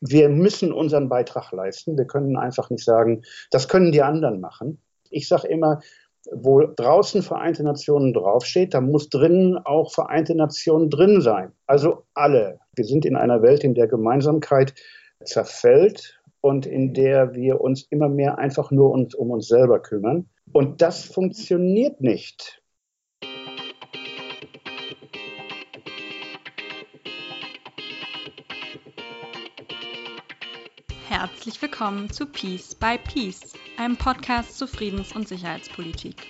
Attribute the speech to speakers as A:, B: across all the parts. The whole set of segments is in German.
A: Wir müssen unseren Beitrag leisten. Wir können einfach nicht sagen, das können die anderen machen. Ich sage immer, wo draußen Vereinte Nationen draufsteht, da muss drinnen auch Vereinte Nationen drin sein. Also alle. Wir sind in einer Welt, in der Gemeinsamkeit zerfällt und in der wir uns immer mehr einfach nur uns, um uns selber kümmern. Und das funktioniert nicht.
B: Herzlich willkommen zu Peace by Peace, einem Podcast zu Friedens- und Sicherheitspolitik.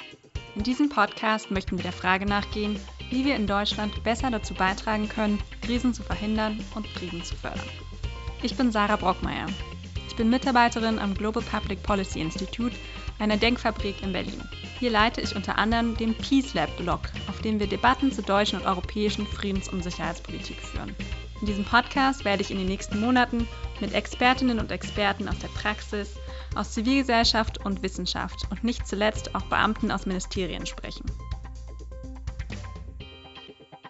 B: In diesem Podcast möchten wir der Frage nachgehen, wie wir in Deutschland besser dazu beitragen können, Krisen zu verhindern und Frieden zu fördern. Ich bin Sarah Brockmeier. Ich bin Mitarbeiterin am Global Public Policy Institute, einer Denkfabrik in Berlin. Hier leite ich unter anderem den Peace Lab Blog, auf dem wir Debatten zur deutschen und europäischen Friedens- und Sicherheitspolitik führen. In diesem Podcast werde ich in den nächsten Monaten mit Expertinnen und Experten aus der Praxis, aus Zivilgesellschaft und Wissenschaft und nicht zuletzt auch Beamten aus Ministerien sprechen.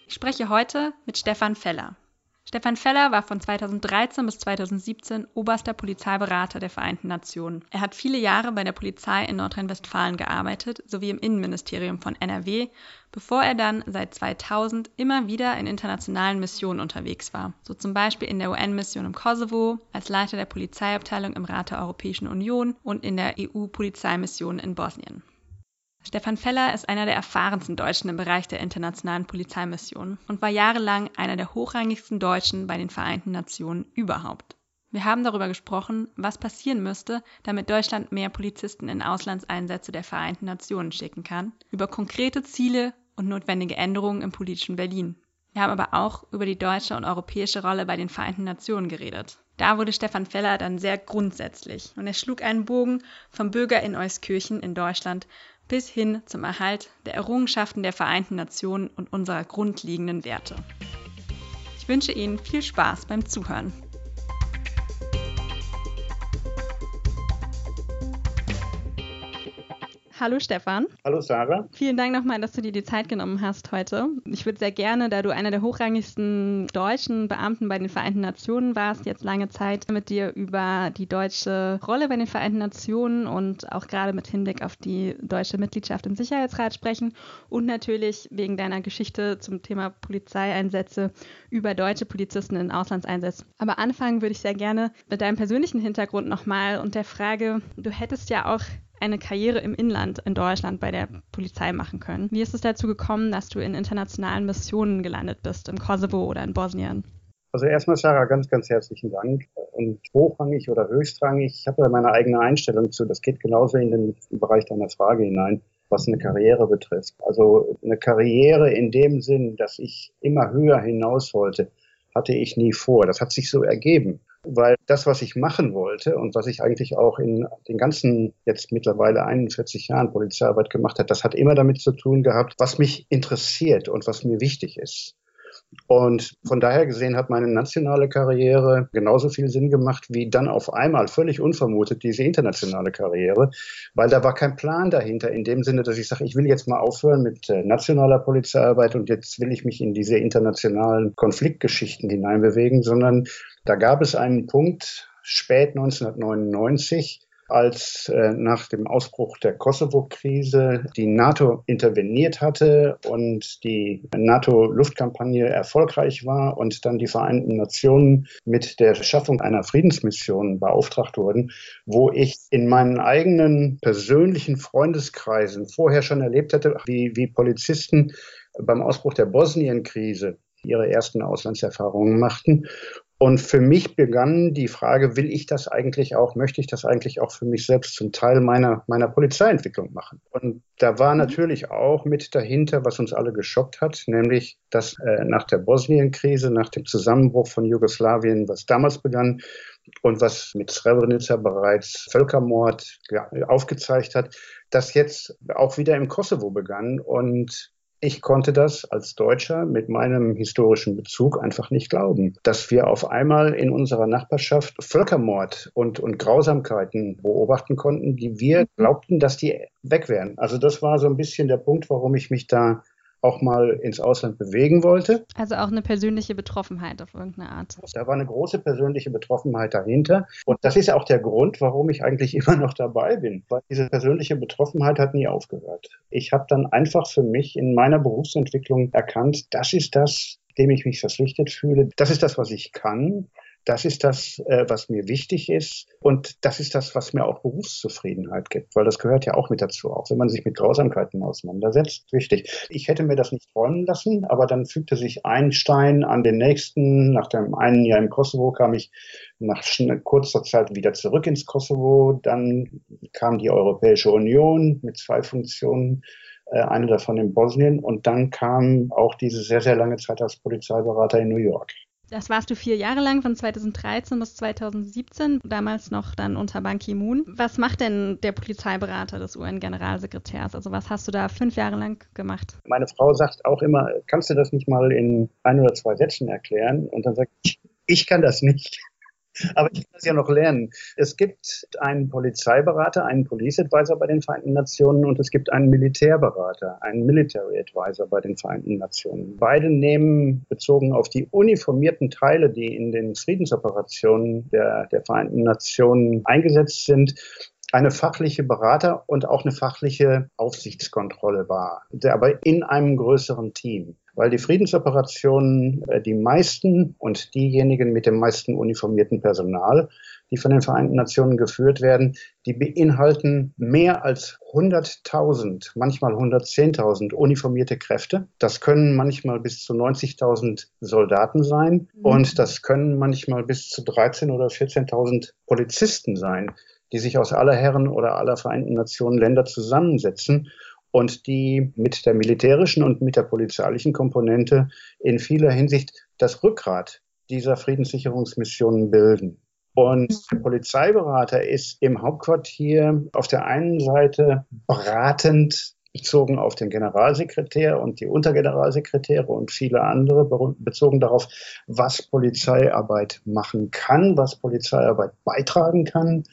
B: Ich spreche heute mit Stefan Feller. Stefan Feller war von 2013 bis 2017 oberster Polizeiberater der Vereinten Nationen. Er hat viele Jahre bei der Polizei in Nordrhein-Westfalen gearbeitet, sowie im Innenministerium von NRW, bevor er dann seit 2000 immer wieder in internationalen Missionen unterwegs war, so zum Beispiel in der UN-Mission im Kosovo, als Leiter der Polizeiabteilung im Rat der Europäischen Union und in der EU-Polizeimission in Bosnien. Stefan Feller ist einer der erfahrensten Deutschen im Bereich der internationalen Polizeimission und war jahrelang einer der hochrangigsten Deutschen bei den Vereinten Nationen überhaupt. Wir haben darüber gesprochen, was passieren müsste, damit Deutschland mehr Polizisten in Auslandseinsätze der Vereinten Nationen schicken kann, über konkrete Ziele und notwendige Änderungen im politischen Berlin. Wir haben aber auch über die deutsche und europäische Rolle bei den Vereinten Nationen geredet. Da wurde Stefan Feller dann sehr grundsätzlich und er schlug einen Bogen vom Bürger in Euskirchen in Deutschland bis hin zum Erhalt der Errungenschaften der Vereinten Nationen und unserer grundlegenden Werte. Ich wünsche Ihnen viel Spaß beim Zuhören. Hallo Stefan.
A: Hallo Sarah.
B: Vielen Dank nochmal, dass du dir die Zeit genommen hast heute. Ich würde sehr gerne, da du einer der hochrangigsten deutschen Beamten bei den Vereinten Nationen warst, jetzt lange Zeit mit dir über die deutsche Rolle bei den Vereinten Nationen und auch gerade mit Hinblick auf die deutsche Mitgliedschaft im Sicherheitsrat sprechen und natürlich wegen deiner Geschichte zum Thema Polizeieinsätze über deutsche Polizisten in Auslandseinsätzen. Aber anfangen würde ich sehr gerne mit deinem persönlichen Hintergrund nochmal und der Frage, du hättest ja auch eine Karriere im Inland in Deutschland bei der Polizei machen können. Wie ist es dazu gekommen, dass du in internationalen Missionen gelandet bist, im Kosovo oder in Bosnien?
A: Also erstmal, Sarah, ganz, ganz herzlichen Dank. Und hochrangig oder höchstrangig, ich habe da meine eigene Einstellung zu. Das geht genauso in den Bereich deiner Frage hinein, was eine Karriere betrifft. Also eine Karriere in dem Sinn, dass ich immer höher hinaus wollte, hatte ich nie vor. Das hat sich so ergeben weil das, was ich machen wollte und was ich eigentlich auch in den ganzen jetzt mittlerweile 41 Jahren Polizeiarbeit gemacht habe, das hat immer damit zu tun gehabt, was mich interessiert und was mir wichtig ist. Und von daher gesehen hat meine nationale Karriere genauso viel Sinn gemacht wie dann auf einmal völlig unvermutet diese internationale Karriere, weil da war kein Plan dahinter in dem Sinne, dass ich sage, ich will jetzt mal aufhören mit äh, nationaler Polizeiarbeit und jetzt will ich mich in diese internationalen Konfliktgeschichten hineinbewegen, sondern da gab es einen Punkt spät 1999, als äh, nach dem Ausbruch der Kosovo-Krise die NATO interveniert hatte und die NATO-Luftkampagne erfolgreich war und dann die Vereinten Nationen mit der Schaffung einer Friedensmission beauftragt wurden, wo ich in meinen eigenen persönlichen Freundeskreisen vorher schon erlebt hatte, wie, wie Polizisten beim Ausbruch der Bosnien-Krise ihre ersten Auslandserfahrungen machten und für mich begann die Frage, will ich das eigentlich auch, möchte ich das eigentlich auch für mich selbst zum Teil meiner, meiner Polizeientwicklung machen? Und da war mhm. natürlich auch mit dahinter, was uns alle geschockt hat, nämlich, dass äh, nach der Bosnien-Krise, nach dem Zusammenbruch von Jugoslawien, was damals begann und was mit Srebrenica bereits Völkermord aufgezeigt hat, das jetzt auch wieder im Kosovo begann und ich konnte das als Deutscher mit meinem historischen Bezug einfach nicht glauben, dass wir auf einmal in unserer Nachbarschaft Völkermord und, und Grausamkeiten beobachten konnten, die wir mhm. glaubten, dass die weg wären. Also das war so ein bisschen der Punkt, warum ich mich da auch mal ins Ausland bewegen wollte.
B: Also auch eine persönliche Betroffenheit auf irgendeine Art.
A: Da war eine große persönliche Betroffenheit dahinter. Und das ist auch der Grund, warum ich eigentlich immer noch dabei bin. Weil diese persönliche Betroffenheit hat nie aufgehört. Ich habe dann einfach für mich in meiner Berufsentwicklung erkannt, das ist das, dem ich mich verpflichtet fühle. Das ist das, was ich kann. Das ist das, äh, was mir wichtig ist. Und das ist das, was mir auch Berufszufriedenheit gibt, weil das gehört ja auch mit dazu, auch wenn man sich mit Grausamkeiten auseinandersetzt. Wichtig. Ich hätte mir das nicht träumen lassen, aber dann fügte sich ein Stein an den nächsten. Nach dem einen Jahr im Kosovo kam ich nach kurzer Zeit wieder zurück ins Kosovo. Dann kam die Europäische Union mit zwei Funktionen äh, eine davon in Bosnien und dann kam auch diese sehr, sehr lange Zeit als Polizeiberater in New York.
B: Das warst du vier Jahre lang, von 2013 bis 2017, damals noch dann unter Ban Ki-moon. Was macht denn der Polizeiberater des UN-Generalsekretärs? Also was hast du da fünf Jahre lang gemacht?
A: Meine Frau sagt auch immer, kannst du das nicht mal in ein oder zwei Sätzen erklären? Und dann sagt ich, ich kann das nicht. Aber ich kann das ja noch lernen. Es gibt einen Polizeiberater, einen Police Advisor bei den Vereinten Nationen und es gibt einen Militärberater, einen Military Advisor bei den Vereinten Nationen. Beide nehmen bezogen auf die uniformierten Teile, die in den Friedensoperationen der, der Vereinten Nationen eingesetzt sind, eine fachliche Berater und auch eine fachliche Aufsichtskontrolle wahr, aber in einem größeren Team weil die Friedensoperationen äh, die meisten und diejenigen mit dem meisten uniformierten Personal, die von den Vereinten Nationen geführt werden, die beinhalten mehr als 100.000, manchmal 110.000 uniformierte Kräfte. Das können manchmal bis zu 90.000 Soldaten sein mhm. und das können manchmal bis zu 13.000 oder 14.000 Polizisten sein, die sich aus aller Herren oder aller Vereinten Nationen Länder zusammensetzen und die mit der militärischen und mit der polizeilichen Komponente in vieler Hinsicht das Rückgrat dieser Friedenssicherungsmissionen bilden. Und der Polizeiberater ist im Hauptquartier auf der einen Seite beratend bezogen auf den Generalsekretär und die Untergeneralsekretäre und viele andere, bezogen darauf, was Polizeiarbeit machen kann, was Polizeiarbeit beitragen kann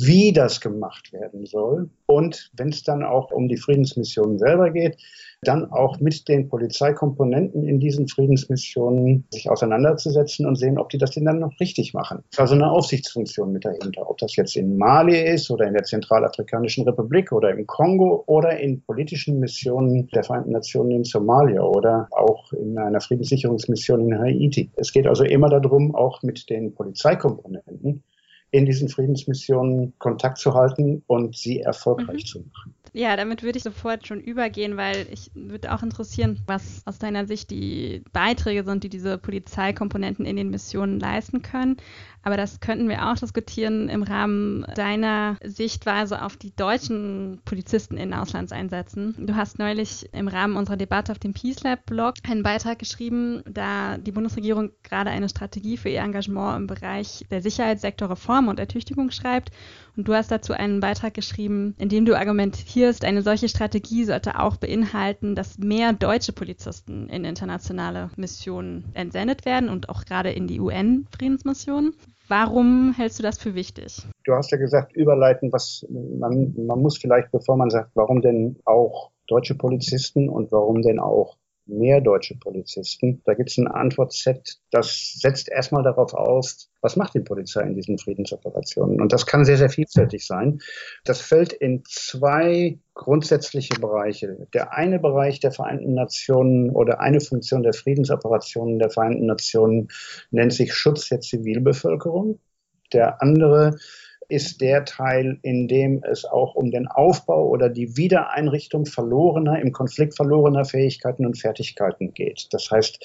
A: wie das gemacht werden soll und wenn es dann auch um die Friedensmission selber geht, dann auch mit den Polizeikomponenten in diesen Friedensmissionen sich auseinanderzusetzen und sehen, ob die das denn dann noch richtig machen. Es ist also eine Aufsichtsfunktion mit dahinter, ob das jetzt in Mali ist oder in der Zentralafrikanischen Republik oder im Kongo oder in politischen Missionen der Vereinten Nationen in Somalia oder auch in einer Friedenssicherungsmission in Haiti. Es geht also immer darum, auch mit den Polizeikomponenten in diesen Friedensmissionen Kontakt zu halten und sie erfolgreich mhm. zu machen.
B: Ja, damit würde ich sofort schon übergehen, weil ich würde auch interessieren, was aus deiner Sicht die Beiträge sind, die diese Polizeikomponenten in den Missionen leisten können. Aber das könnten wir auch diskutieren im Rahmen deiner Sichtweise auf die deutschen Polizisten in Auslandseinsätzen. Du hast neulich im Rahmen unserer Debatte auf dem Peace Lab Blog einen Beitrag geschrieben, da die Bundesregierung gerade eine Strategie für ihr Engagement im Bereich der Sicherheitssektorreform und Ertüchtigung schreibt. Und du hast dazu einen Beitrag geschrieben, in dem du argumentierst, eine solche Strategie sollte auch beinhalten, dass mehr deutsche Polizisten in internationale Missionen entsendet werden und auch gerade in die UN-Friedensmissionen. Warum hältst du das für wichtig?
A: Du hast ja gesagt, überleiten, was man, man muss vielleicht, bevor man sagt, warum denn auch deutsche Polizisten und warum denn auch mehr deutsche Polizisten. Da gibt es ein Antwortset, das setzt erstmal darauf aus, was macht die Polizei in diesen Friedensoperationen? Und das kann sehr, sehr vielfältig sein. Das fällt in zwei grundsätzliche Bereiche. Der eine Bereich der Vereinten Nationen oder eine Funktion der Friedensoperationen der Vereinten Nationen nennt sich Schutz der Zivilbevölkerung. Der andere ist der Teil, in dem es auch um den Aufbau oder die Wiedereinrichtung verlorener, im Konflikt verlorener Fähigkeiten und Fertigkeiten geht. Das heißt,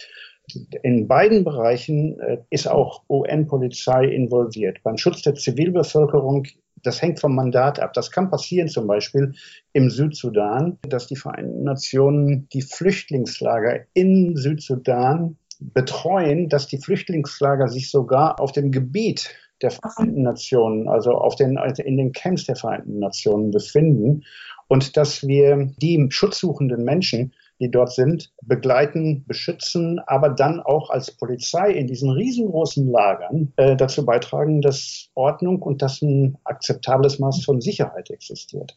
A: in beiden Bereichen äh, ist auch UN-Polizei involviert. Beim Schutz der Zivilbevölkerung, das hängt vom Mandat ab. Das kann passieren zum Beispiel im Südsudan, dass die Vereinten Nationen die Flüchtlingslager in Südsudan betreuen, dass die Flüchtlingslager sich sogar auf dem Gebiet der Vereinten Nationen, also auf den, also in den Camps der Vereinten Nationen befinden und dass wir die schutzsuchenden Menschen die dort sind, begleiten, beschützen, aber dann auch als Polizei in diesen riesengroßen Lagern äh, dazu beitragen, dass Ordnung und dass ein akzeptables Maß von Sicherheit existiert.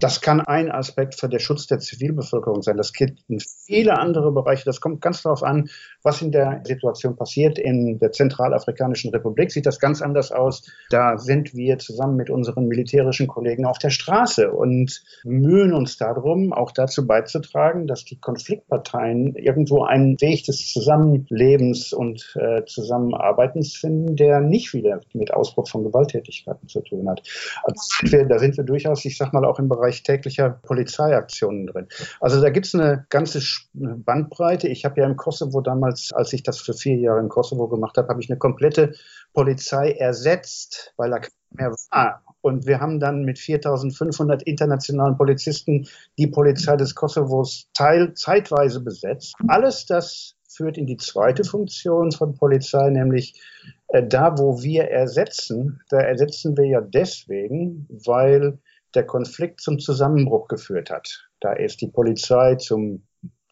A: Das kann ein Aspekt für den Schutz der Zivilbevölkerung sein. Das geht in viele andere Bereiche. Das kommt ganz darauf an, was in der Situation passiert. In der Zentralafrikanischen Republik sieht das ganz anders aus. Da sind wir zusammen mit unseren militärischen Kollegen auf der Straße und mühen uns darum, auch dazu beizutragen, dass die Konfliktparteien irgendwo einen Weg des Zusammenlebens und äh, Zusammenarbeitens finden, der nicht wieder mit Ausbruch von Gewalttätigkeiten zu tun hat. Also da sind wir durchaus, ich sag mal, auch im Bereich täglicher Polizeiaktionen drin. Also da gibt es eine ganze Bandbreite. Ich habe ja im Kosovo damals, als ich das für vier Jahre im Kosovo gemacht habe, habe ich eine komplette Polizei ersetzt, weil da mehr war. Und wir haben dann mit 4500 internationalen Polizisten die Polizei des Kosovos teil, zeitweise besetzt. Alles das führt in die zweite Funktion von Polizei, nämlich äh, da, wo wir ersetzen, da ersetzen wir ja deswegen, weil der Konflikt zum Zusammenbruch geführt hat. Da ist die Polizei zum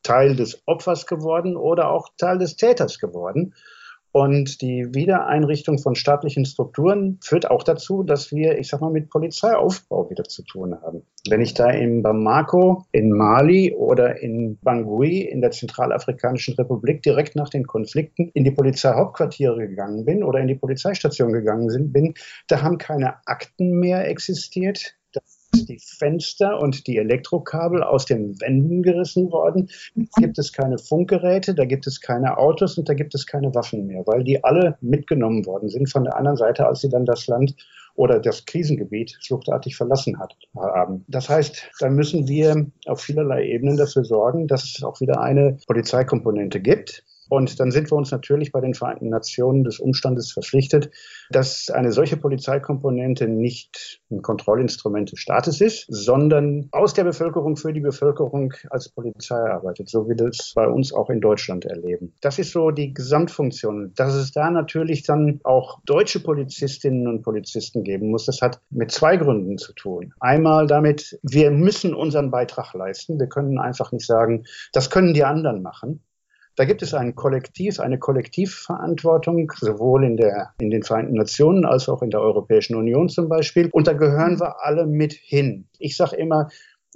A: Teil des Opfers geworden oder auch Teil des Täters geworden. Und die Wiedereinrichtung von staatlichen Strukturen führt auch dazu, dass wir, ich sag mal, mit Polizeiaufbau wieder zu tun haben. Wenn ich da in Bamako, in Mali oder in Bangui in der Zentralafrikanischen Republik direkt nach den Konflikten in die Polizeihauptquartiere gegangen bin oder in die Polizeistation gegangen bin, da haben keine Akten mehr existiert die Fenster und die Elektrokabel aus den Wänden gerissen worden. Da gibt es keine Funkgeräte, da gibt es keine Autos und da gibt es keine Waffen mehr, weil die alle mitgenommen worden sind von der anderen Seite, als sie dann das Land oder das Krisengebiet fluchtartig verlassen hat, haben. Das heißt, da müssen wir auf vielerlei Ebenen dafür sorgen, dass es auch wieder eine Polizeikomponente gibt. Und dann sind wir uns natürlich bei den Vereinten Nationen des Umstandes verpflichtet, dass eine solche Polizeikomponente nicht ein Kontrollinstrument des Staates ist, sondern aus der Bevölkerung für die Bevölkerung als Polizei arbeitet, so wie wir das bei uns auch in Deutschland erleben. Das ist so die Gesamtfunktion. Dass es da natürlich dann auch deutsche Polizistinnen und Polizisten geben muss, das hat mit zwei Gründen zu tun. Einmal damit, wir müssen unseren Beitrag leisten. Wir können einfach nicht sagen, das können die anderen machen. Da gibt es ein Kollektiv, eine Kollektivverantwortung, sowohl in, der, in den Vereinten Nationen als auch in der Europäischen Union zum Beispiel. Und da gehören wir alle mit hin. Ich sage immer,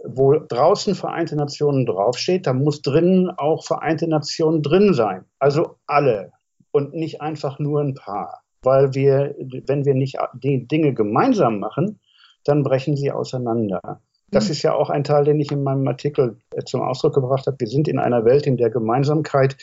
A: wo draußen Vereinte Nationen draufsteht, da muss drinnen auch Vereinte Nationen drin sein. Also alle und nicht einfach nur ein paar. Weil wir, wenn wir nicht die Dinge gemeinsam machen, dann brechen sie auseinander. Das mhm. ist ja auch ein Teil, den ich in meinem Artikel äh, zum Ausdruck gebracht habe. Wir sind in einer Welt, in der Gemeinsamkeit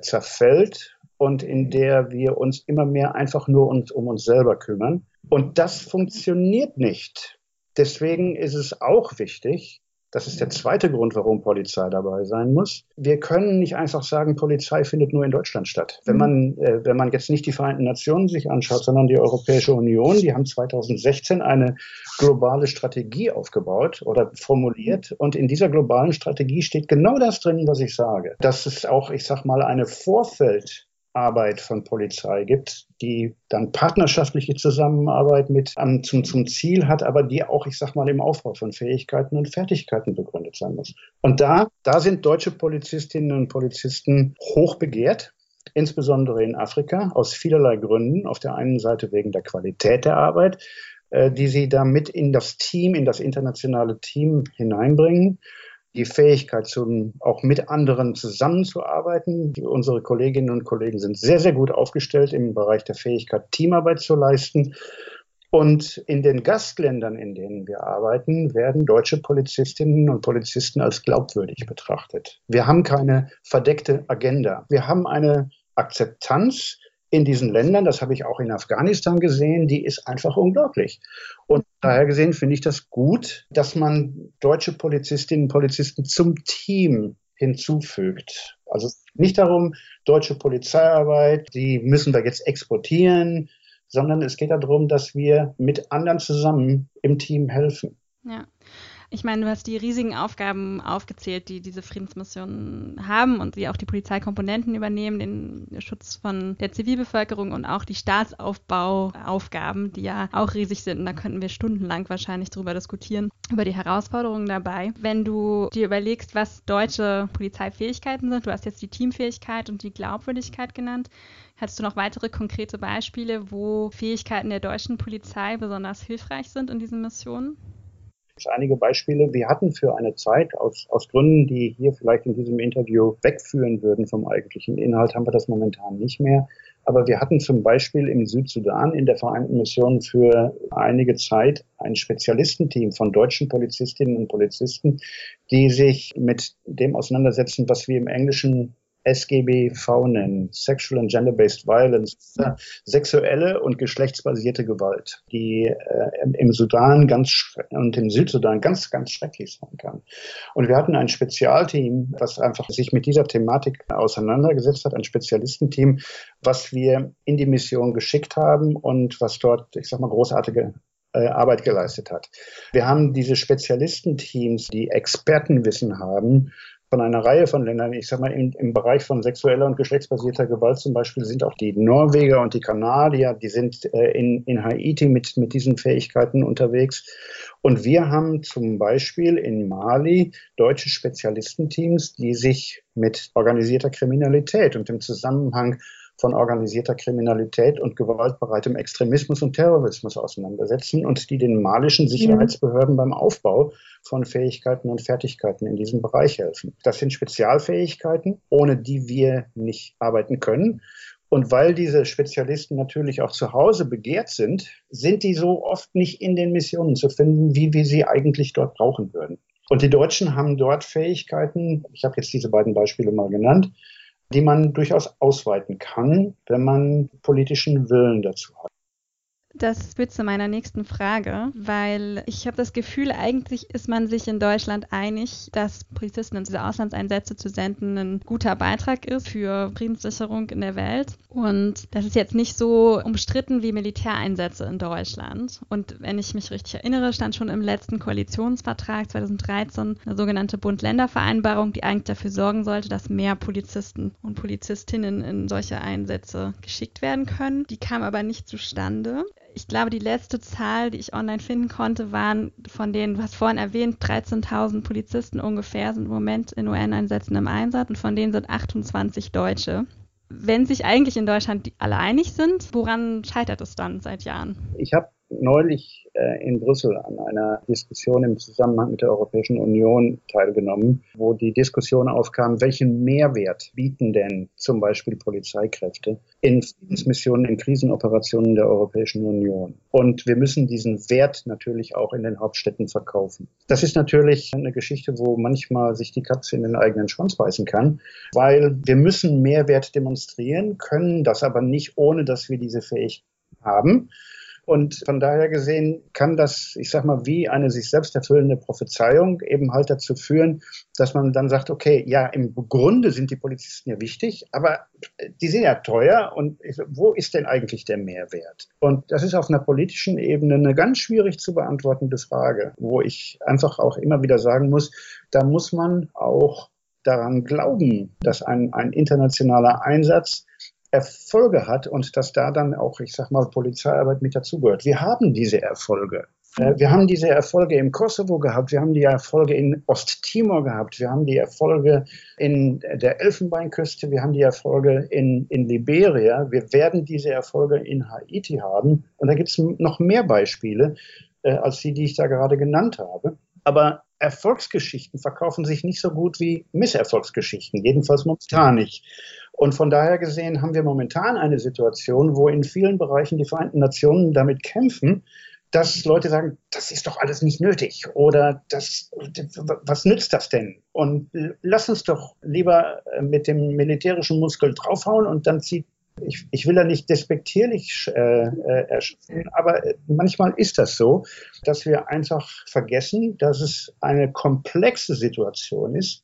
A: zerfällt und in der wir uns immer mehr einfach nur uns, um uns selber kümmern. Und das funktioniert nicht. Deswegen ist es auch wichtig, das ist der zweite Grund, warum Polizei dabei sein muss. Wir können nicht einfach sagen, Polizei findet nur in Deutschland statt. Wenn man, äh, wenn man jetzt nicht die Vereinten Nationen sich anschaut, sondern die Europäische Union, die haben 2016 eine globale Strategie aufgebaut oder formuliert. Und in dieser globalen Strategie steht genau das drin, was ich sage. Dass es auch, ich sag mal, eine Vorfeld Arbeit von Polizei gibt, die dann partnerschaftliche Zusammenarbeit mit um, zum, zum Ziel hat, aber die auch, ich sag mal, im Aufbau von Fähigkeiten und Fertigkeiten begründet sein muss. Und da, da sind deutsche Polizistinnen und Polizisten hoch begehrt, insbesondere in Afrika, aus vielerlei Gründen. Auf der einen Seite wegen der Qualität der Arbeit, äh, die sie da mit in das Team, in das internationale Team hineinbringen die Fähigkeit, zum, auch mit anderen zusammenzuarbeiten. Unsere Kolleginnen und Kollegen sind sehr, sehr gut aufgestellt im Bereich der Fähigkeit, Teamarbeit zu leisten. Und in den Gastländern, in denen wir arbeiten, werden deutsche Polizistinnen und Polizisten als glaubwürdig betrachtet. Wir haben keine verdeckte Agenda. Wir haben eine Akzeptanz in diesen Ländern, das habe ich auch in Afghanistan gesehen, die ist einfach unglaublich. Und daher gesehen finde ich das gut, dass man deutsche Polizistinnen und Polizisten zum Team hinzufügt. Also nicht darum, deutsche Polizeiarbeit, die müssen wir jetzt exportieren, sondern es geht darum, dass wir mit anderen zusammen im Team helfen.
B: Ja. Ich meine, du hast die riesigen Aufgaben aufgezählt, die diese Friedensmissionen haben und die auch die Polizeikomponenten übernehmen, den Schutz von der Zivilbevölkerung und auch die Staatsaufbauaufgaben, die ja auch riesig sind. Und da könnten wir stundenlang wahrscheinlich drüber diskutieren, über die Herausforderungen dabei. Wenn du dir überlegst, was deutsche Polizeifähigkeiten sind, du hast jetzt die Teamfähigkeit und die Glaubwürdigkeit genannt, Hast du noch weitere konkrete Beispiele, wo Fähigkeiten der deutschen Polizei besonders hilfreich sind in diesen Missionen?
A: Einige Beispiele. Wir hatten für eine Zeit, aus, aus Gründen, die hier vielleicht in diesem Interview wegführen würden vom eigentlichen Inhalt, haben wir das momentan nicht mehr. Aber wir hatten zum Beispiel im Südsudan in der Vereinten Mission für einige Zeit ein Spezialistenteam von deutschen Polizistinnen und Polizisten, die sich mit dem auseinandersetzen, was wir im Englischen SGBV nennen, Sexual and Gender-Based Violence, sexuelle und geschlechtsbasierte Gewalt, die äh, im Sudan ganz und im Südsudan ganz, ganz schrecklich sein kann. Und wir hatten ein Spezialteam, was einfach sich mit dieser Thematik auseinandergesetzt hat, ein Spezialistenteam, was wir in die Mission geschickt haben und was dort, ich sag mal, großartige äh, Arbeit geleistet hat. Wir haben diese Spezialistenteams, die Expertenwissen haben von einer Reihe von Ländern. Ich sage mal, im, im, Bereich von sexueller und geschlechtsbasierter Gewalt zum Beispiel sind auch die Norweger und die Kanadier, die sind äh, in, in Haiti mit, mit diesen Fähigkeiten unterwegs. Und wir haben zum Beispiel in Mali deutsche Spezialistenteams, die sich mit organisierter Kriminalität und dem Zusammenhang von organisierter Kriminalität und gewaltbereitem Extremismus und Terrorismus auseinandersetzen und die den malischen Sicherheitsbehörden beim Aufbau von Fähigkeiten und Fertigkeiten in diesem Bereich helfen. Das sind Spezialfähigkeiten, ohne die wir nicht arbeiten können. Und weil diese Spezialisten natürlich auch zu Hause begehrt sind, sind die so oft nicht in den Missionen zu finden, wie wir sie eigentlich dort brauchen würden. Und die Deutschen haben dort Fähigkeiten, ich habe jetzt diese beiden Beispiele mal genannt, die man durchaus ausweiten kann, wenn man politischen Willen dazu hat.
B: Das führt zu meiner nächsten Frage, weil ich habe das Gefühl, eigentlich ist man sich in Deutschland einig, dass Polizisten in diese Auslandseinsätze zu senden ein guter Beitrag ist für Friedenssicherung in der Welt. Und das ist jetzt nicht so umstritten wie Militäreinsätze in Deutschland. Und wenn ich mich richtig erinnere, stand schon im letzten Koalitionsvertrag 2013 eine sogenannte Bund-Länder-Vereinbarung, die eigentlich dafür sorgen sollte, dass mehr Polizisten und Polizistinnen in solche Einsätze geschickt werden können. Die kam aber nicht zustande ich glaube, die letzte Zahl, die ich online finden konnte, waren von du hast vorhin erwähnt, 13.000 Polizisten ungefähr sind im Moment in UN-Einsätzen im Einsatz und von denen sind 28 Deutsche. Wenn sich eigentlich in Deutschland alle einig sind, woran scheitert es dann seit Jahren?
A: Ich habe neulich äh, in Brüssel an einer Diskussion im Zusammenhang mit der Europäischen Union teilgenommen, wo die Diskussion aufkam, welchen Mehrwert bieten denn zum Beispiel Polizeikräfte in Friedensmissionen, in Krisenoperationen der Europäischen Union. Und wir müssen diesen Wert natürlich auch in den Hauptstädten verkaufen. Das ist natürlich eine Geschichte, wo manchmal sich die Katze in den eigenen Schwanz beißen kann, weil wir müssen Mehrwert demonstrieren, können das aber nicht, ohne dass wir diese Fähigkeit haben. Und von daher gesehen kann das, ich sag mal, wie eine sich selbst erfüllende Prophezeiung eben halt dazu führen, dass man dann sagt, okay, ja, im Grunde sind die Polizisten ja wichtig, aber die sind ja teuer und wo ist denn eigentlich der Mehrwert? Und das ist auf einer politischen Ebene eine ganz schwierig zu beantwortende Frage, wo ich einfach auch immer wieder sagen muss, da muss man auch daran glauben, dass ein, ein internationaler Einsatz Erfolge hat und dass da dann auch, ich sag mal, Polizeiarbeit mit dazugehört. Wir haben diese Erfolge. Wir haben diese Erfolge im Kosovo gehabt, wir haben die Erfolge in Osttimor gehabt, wir haben die Erfolge in der Elfenbeinküste, wir haben die Erfolge in, in Liberia, wir werden diese Erfolge in Haiti haben. Und da gibt es noch mehr Beispiele äh, als die, die ich da gerade genannt habe. Aber Erfolgsgeschichten verkaufen sich nicht so gut wie Misserfolgsgeschichten, jedenfalls momentan nicht. Und von daher gesehen haben wir momentan eine Situation, wo in vielen Bereichen die Vereinten Nationen damit kämpfen, dass Leute sagen, das ist doch alles nicht nötig oder das, was nützt das denn? Und lass uns doch lieber mit dem militärischen Muskel draufhauen und dann zieht ich, ich will da nicht despektierlich äh, äh, erschaffen, aber manchmal ist das so, dass wir einfach vergessen, dass es eine komplexe Situation ist,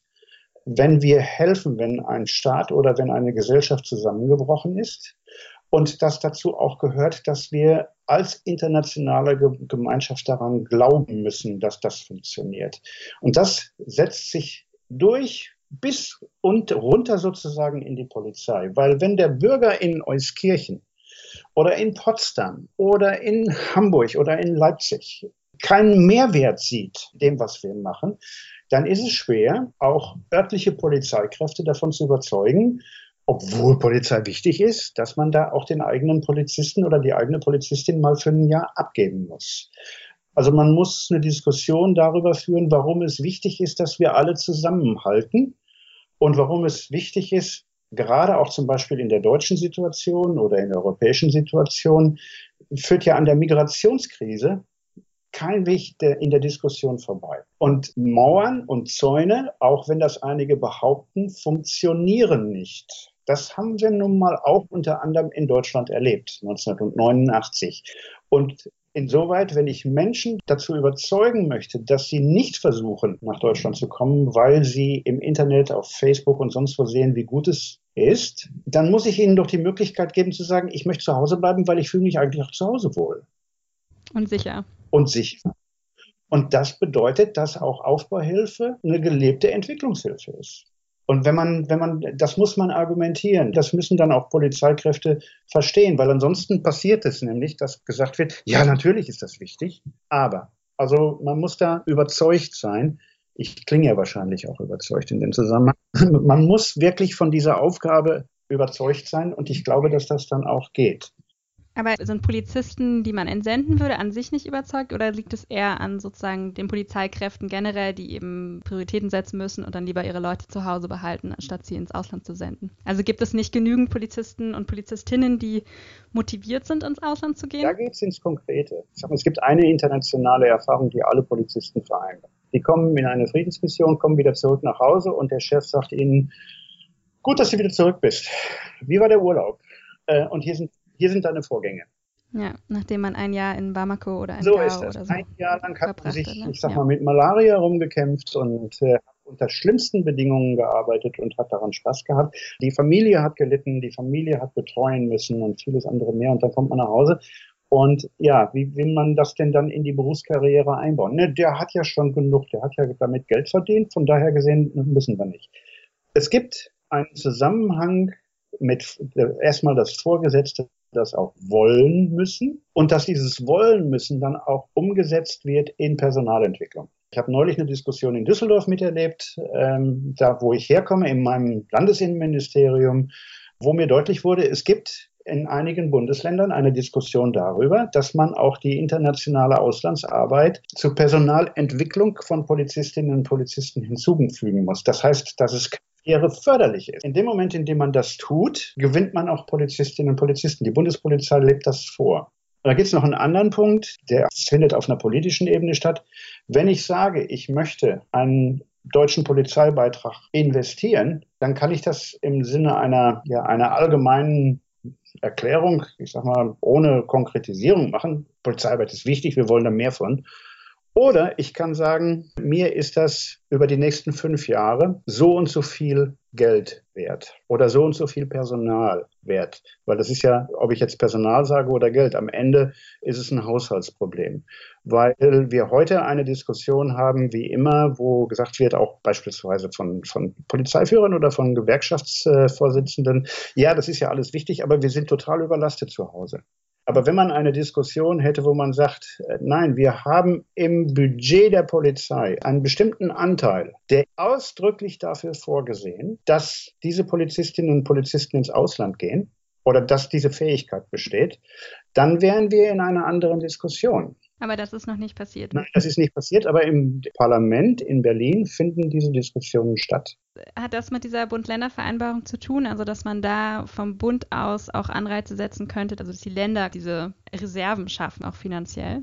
A: wenn wir helfen, wenn ein Staat oder wenn eine Gesellschaft zusammengebrochen ist und dass dazu auch gehört, dass wir als internationale Gemeinschaft daran glauben müssen, dass das funktioniert. Und das setzt sich durch bis und runter sozusagen in die Polizei. Weil wenn der Bürger in Euskirchen oder in Potsdam oder in Hamburg oder in Leipzig keinen Mehrwert sieht, dem, was wir machen, dann ist es schwer, auch örtliche Polizeikräfte davon zu überzeugen, obwohl Polizei wichtig ist, dass man da auch den eigenen Polizisten oder die eigene Polizistin mal für ein Jahr abgeben muss. Also man muss eine Diskussion darüber führen, warum es wichtig ist, dass wir alle zusammenhalten und warum es wichtig ist, gerade auch zum Beispiel in der deutschen Situation oder in der europäischen Situation, führt ja an der Migrationskrise kein Weg in der Diskussion vorbei. Und Mauern und Zäune, auch wenn das einige behaupten, funktionieren nicht. Das haben wir nun mal auch unter anderem in Deutschland erlebt, 1989. Und insoweit, wenn ich Menschen dazu überzeugen möchte, dass sie nicht versuchen, nach Deutschland zu kommen, weil sie im Internet, auf Facebook und sonst wo sehen, wie gut es ist, dann muss ich ihnen doch die Möglichkeit geben zu sagen, ich möchte zu Hause bleiben, weil ich fühle mich eigentlich auch zu Hause wohl.
B: Und sicher.
A: Und sicher. Und das bedeutet, dass auch Aufbauhilfe eine gelebte Entwicklungshilfe ist. Und wenn man, wenn man, das muss man argumentieren. Das müssen dann auch Polizeikräfte verstehen, weil ansonsten passiert es nämlich, dass gesagt wird, ja, natürlich ist das wichtig, aber, also man muss da überzeugt sein. Ich klinge ja wahrscheinlich auch überzeugt in dem Zusammenhang. Man muss wirklich von dieser Aufgabe überzeugt sein und ich glaube, dass das dann auch geht.
B: Aber sind Polizisten, die man entsenden würde, an sich nicht überzeugt oder liegt es eher an sozusagen den Polizeikräften generell, die eben Prioritäten setzen müssen und dann lieber ihre Leute zu Hause behalten, anstatt sie ins Ausland zu senden? Also gibt es nicht genügend Polizisten und Polizistinnen, die motiviert sind, ins Ausland zu gehen?
A: Da geht es ins Konkrete. Mal, es gibt eine internationale Erfahrung, die alle Polizisten vereint. Die kommen in eine Friedensmission, kommen wieder zurück nach Hause und der Chef sagt ihnen, gut, dass du wieder zurück bist. Wie war der Urlaub? Äh, und hier sind hier sind deine Vorgänge.
B: Ja, nachdem man ein Jahr in Bamako oder in
A: so Gao ist das. So ein Jahr lang hat man sich, ne? ich sag ja. mal, mit Malaria rumgekämpft und äh, unter schlimmsten Bedingungen gearbeitet und hat daran Spaß gehabt. Die Familie hat gelitten, die Familie hat betreuen müssen und vieles andere mehr. Und dann kommt man nach Hause und ja, wie will man das denn dann in die Berufskarriere einbauen? Ne, der hat ja schon genug, der hat ja damit Geld verdient, von daher gesehen müssen wir nicht. Es gibt einen Zusammenhang mit äh, erstmal das Vorgesetzte das auch wollen müssen und dass dieses Wollen müssen dann auch umgesetzt wird in Personalentwicklung. Ich habe neulich eine Diskussion in Düsseldorf miterlebt, ähm, da wo ich herkomme, in meinem Landesinnenministerium, wo mir deutlich wurde, es gibt in einigen Bundesländern eine Diskussion darüber, dass man auch die internationale Auslandsarbeit zur Personalentwicklung von Polizistinnen und Polizisten hinzufügen muss. Das heißt, dass es Ehre förderlich ist. In dem Moment, in dem man das tut, gewinnt man auch Polizistinnen und Polizisten. Die Bundespolizei lebt das vor. Und da gibt es noch einen anderen Punkt, der findet auf einer politischen Ebene statt. Wenn ich sage, ich möchte einen deutschen Polizeibeitrag investieren, dann kann ich das im Sinne einer, ja, einer allgemeinen Erklärung, ich sag mal, ohne Konkretisierung machen. Polizeiarbeit ist wichtig, wir wollen da mehr von. Oder ich kann sagen, mir ist das über die nächsten fünf Jahre so und so viel Geld wert oder so und so viel Personal wert. Weil das ist ja, ob ich jetzt Personal sage oder Geld, am Ende ist es ein Haushaltsproblem. Weil wir heute eine Diskussion haben, wie immer, wo gesagt wird, auch beispielsweise von, von Polizeiführern oder von Gewerkschaftsvorsitzenden, ja, das ist ja alles wichtig, aber wir sind total überlastet zu Hause. Aber wenn man eine Diskussion hätte, wo man sagt, äh, nein, wir haben im Budget der Polizei einen bestimmten Anteil, der ausdrücklich dafür vorgesehen, dass diese Polizistinnen und Polizisten ins Ausland gehen oder dass diese Fähigkeit besteht, dann wären wir in einer anderen Diskussion.
B: Aber das ist noch nicht passiert.
A: Nein, das ist nicht passiert, aber im Parlament in Berlin finden diese Diskussionen statt.
B: Hat das mit dieser Bund-Länder-Vereinbarung zu tun, also dass man da vom Bund aus auch Anreize setzen könnte, also dass die Länder diese Reserven schaffen, auch finanziell?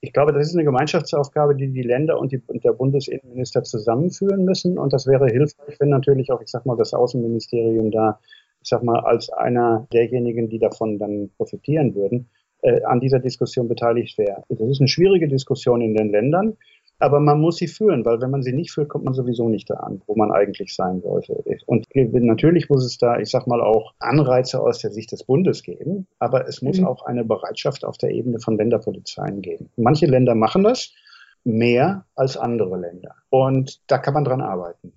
A: Ich glaube, das ist eine Gemeinschaftsaufgabe, die die Länder und, die, und der Bundesinnenminister zusammenführen müssen. Und das wäre hilfreich, wenn natürlich auch, ich sag mal, das Außenministerium da, ich sag mal, als einer derjenigen, die davon dann profitieren würden, äh, an dieser Diskussion beteiligt wäre. Das ist eine schwierige Diskussion in den Ländern. Aber man muss sie führen, weil wenn man sie nicht führt, kommt man sowieso nicht da an, wo man eigentlich sein sollte. Und natürlich muss es da, ich sag mal, auch Anreize aus der Sicht des Bundes geben, aber es muss mhm. auch eine Bereitschaft auf der Ebene von Länderpolizeien geben. Manche Länder machen das mehr als andere Länder. Und da kann man dran arbeiten.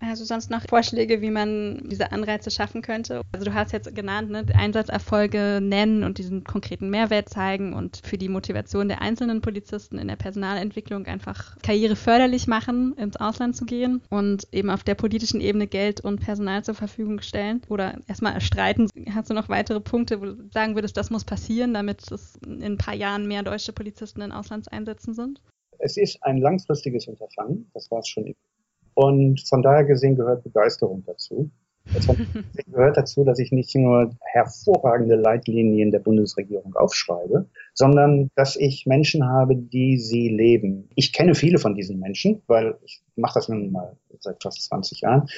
B: Also sonst noch Vorschläge, wie man diese Anreize schaffen könnte? Also du hast jetzt genannt, ne, Einsatzerfolge nennen und diesen konkreten Mehrwert zeigen und für die Motivation der einzelnen Polizisten in der Personalentwicklung einfach Karriere förderlich machen, ins Ausland zu gehen und eben auf der politischen Ebene Geld und Personal zur Verfügung stellen oder erstmal erstreiten. Hast du noch weitere Punkte, wo du sagen würdest, das muss passieren, damit es in ein paar Jahren mehr deutsche Polizisten in Auslandseinsätzen sind?
A: Es ist ein langfristiges Unterfangen, das war es schon und von daher gesehen gehört Begeisterung dazu. Es gehört dazu, dass ich nicht nur hervorragende Leitlinien der Bundesregierung aufschreibe, sondern dass ich Menschen habe, die sie leben. Ich kenne viele von diesen Menschen, weil ich mache das nun mal seit fast 20 Jahren.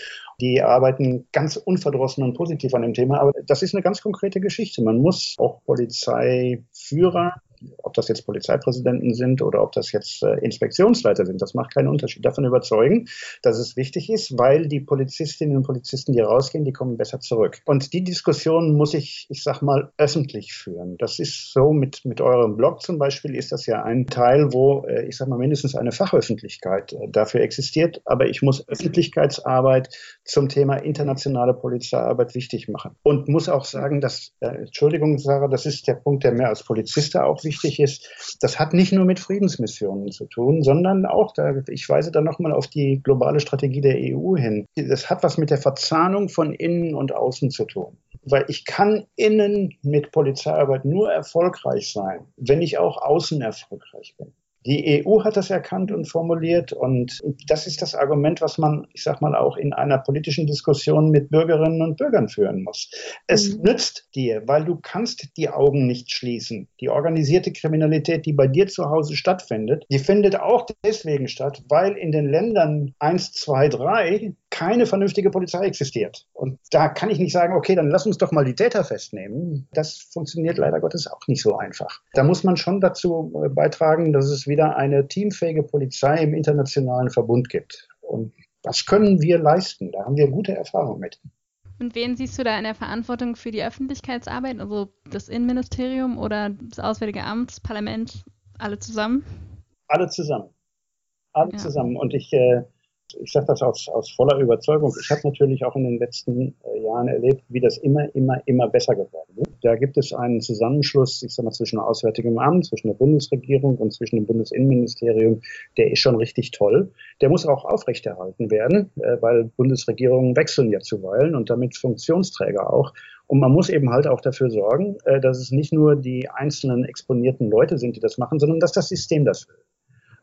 A: Die arbeiten ganz unverdrossen und positiv an dem Thema, aber das ist eine ganz konkrete Geschichte. Man muss auch Polizeiführer ob das jetzt Polizeipräsidenten sind oder ob das jetzt äh, Inspektionsleiter sind, das macht keinen Unterschied. Davon überzeugen, dass es wichtig ist, weil die Polizistinnen und Polizisten, die rausgehen, die kommen besser zurück. Und die Diskussion muss ich, ich sag mal, öffentlich führen. Das ist so mit, mit eurem Blog zum Beispiel ist das ja ein Teil, wo, äh, ich sag mal, mindestens eine Fachöffentlichkeit äh, dafür existiert. Aber ich muss Öffentlichkeitsarbeit zum Thema internationale Polizeiarbeit wichtig machen. Und muss auch sagen, dass, äh, Entschuldigung, Sarah, das ist der Punkt, der mir als Polizist auch wichtig ist, das hat nicht nur mit Friedensmissionen zu tun, sondern auch, da, ich weise da nochmal auf die globale Strategie der EU hin. Das hat was mit der Verzahnung von Innen und Außen zu tun. Weil ich kann innen mit Polizeiarbeit nur erfolgreich sein, wenn ich auch außen erfolgreich bin. Die EU hat das erkannt und formuliert und das ist das Argument, was man, ich sag mal, auch in einer politischen Diskussion mit Bürgerinnen und Bürgern führen muss. Es mhm. nützt dir, weil du kannst die Augen nicht schließen. Die organisierte Kriminalität, die bei dir zu Hause stattfindet, die findet auch deswegen statt, weil in den Ländern 1, 2, 3 keine vernünftige Polizei existiert. Und da kann ich nicht sagen, okay, dann lass uns doch mal die Täter festnehmen. Das funktioniert leider Gottes auch nicht so einfach. Da muss man schon dazu beitragen, dass es wieder eine teamfähige Polizei im internationalen Verbund gibt. Und das können wir leisten. Da haben wir gute Erfahrungen mit.
B: Und wen siehst du da in der Verantwortung für die Öffentlichkeitsarbeit, also das Innenministerium oder das Auswärtige Amt, das Parlament, alle zusammen?
A: Alle zusammen. Alle ja. zusammen. Und ich äh, ich sage das aus, aus voller Überzeugung. Ich habe natürlich auch in den letzten äh, Jahren erlebt, wie das immer, immer, immer besser geworden ist. Da gibt es einen Zusammenschluss, ich sage mal, zwischen Auswärtigem Amt, zwischen der Bundesregierung und zwischen dem Bundesinnenministerium, der ist schon richtig toll. Der muss auch aufrechterhalten werden, äh, weil Bundesregierungen wechseln ja zuweilen und damit Funktionsträger auch. Und man muss eben halt auch dafür sorgen, äh, dass es nicht nur die einzelnen exponierten Leute sind, die das machen, sondern dass das System das will.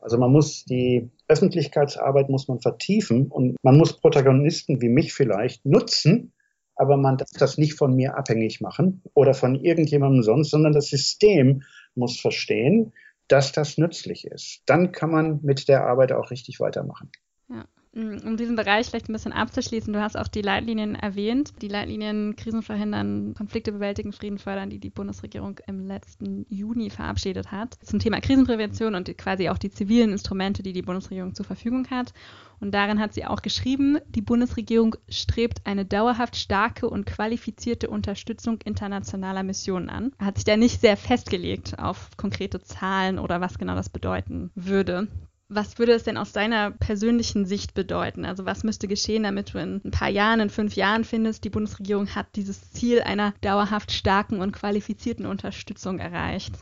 A: Also man muss die Öffentlichkeitsarbeit muss man vertiefen und man muss Protagonisten wie mich vielleicht nutzen, aber man darf das nicht von mir abhängig machen oder von irgendjemandem sonst, sondern das System muss verstehen, dass das nützlich ist. Dann kann man mit der Arbeit auch richtig weitermachen.
B: Ja. Um diesen Bereich vielleicht ein bisschen abzuschließen, du hast auch die Leitlinien erwähnt. Die Leitlinien Krisen verhindern, Konflikte bewältigen, Frieden fördern, die die Bundesregierung im letzten Juni verabschiedet hat. Zum Thema Krisenprävention und quasi auch die zivilen Instrumente, die die Bundesregierung zur Verfügung hat. Und darin hat sie auch geschrieben, die Bundesregierung strebt eine dauerhaft starke und qualifizierte Unterstützung internationaler Missionen an. Hat sich da nicht sehr festgelegt auf konkrete Zahlen oder was genau das bedeuten würde. Was würde es denn aus deiner persönlichen Sicht bedeuten? Also was müsste geschehen, damit du in ein paar Jahren, in fünf Jahren findest, die Bundesregierung hat dieses Ziel einer dauerhaft starken und qualifizierten Unterstützung erreicht?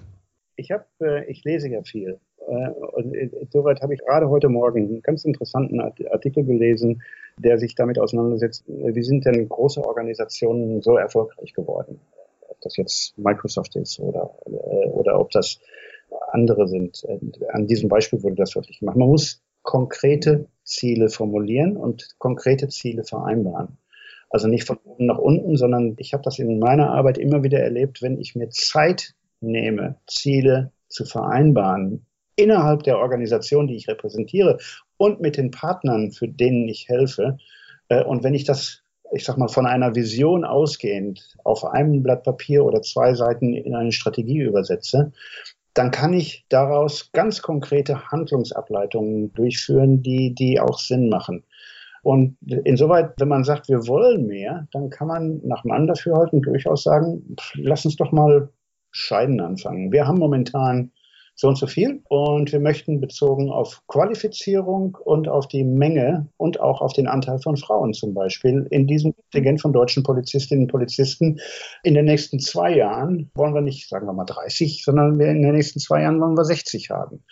A: Ich habe, äh, ich lese ja viel. Äh, und insoweit habe ich gerade heute Morgen einen ganz interessanten Artikel gelesen, der sich damit auseinandersetzt, wie sind denn große Organisationen so erfolgreich geworden? Ob das jetzt Microsoft ist oder, äh, oder ob das andere sind. Äh, an diesem Beispiel wurde das deutlich gemacht. Man muss konkrete Ziele formulieren und konkrete Ziele vereinbaren. Also nicht von oben nach unten, sondern ich habe das in meiner Arbeit immer wieder erlebt, wenn ich mir Zeit nehme, Ziele zu vereinbaren innerhalb der Organisation, die ich repräsentiere und mit den Partnern, für denen ich helfe. Äh, und wenn ich das, ich sag mal, von einer Vision ausgehend auf einem Blatt Papier oder zwei Seiten in eine Strategie übersetze, dann kann ich daraus ganz konkrete Handlungsableitungen durchführen, die, die auch Sinn machen. Und insoweit, wenn man sagt, wir wollen mehr, dann kann man nach meinem Dafürhalten durchaus sagen, lass uns doch mal Scheiden anfangen. Wir haben momentan so und so viel. Und wir möchten bezogen auf Qualifizierung und auf die Menge und auch auf den Anteil von Frauen zum Beispiel in diesem Kontingent von deutschen Polizistinnen und Polizisten in den nächsten zwei Jahren wollen wir nicht, sagen wir mal 30, sondern in den nächsten zwei Jahren wollen wir 60 haben.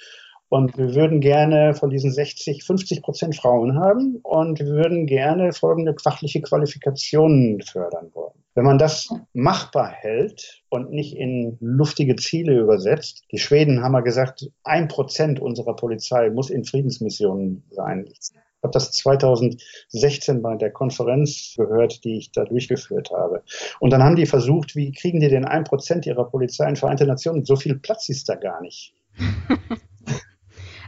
A: Und wir würden gerne von diesen 60, 50 Prozent Frauen haben und wir würden gerne folgende fachliche Qualifikationen fördern wollen. Wenn man das machbar hält und nicht in luftige Ziele übersetzt, die Schweden haben ja gesagt, ein Prozent unserer Polizei muss in Friedensmissionen sein. Ich habe das 2016 bei der Konferenz gehört, die ich da durchgeführt habe. Und dann haben die versucht, wie kriegen die denn ein Prozent ihrer Polizei in Vereinte Nationen? So viel Platz ist da gar nicht.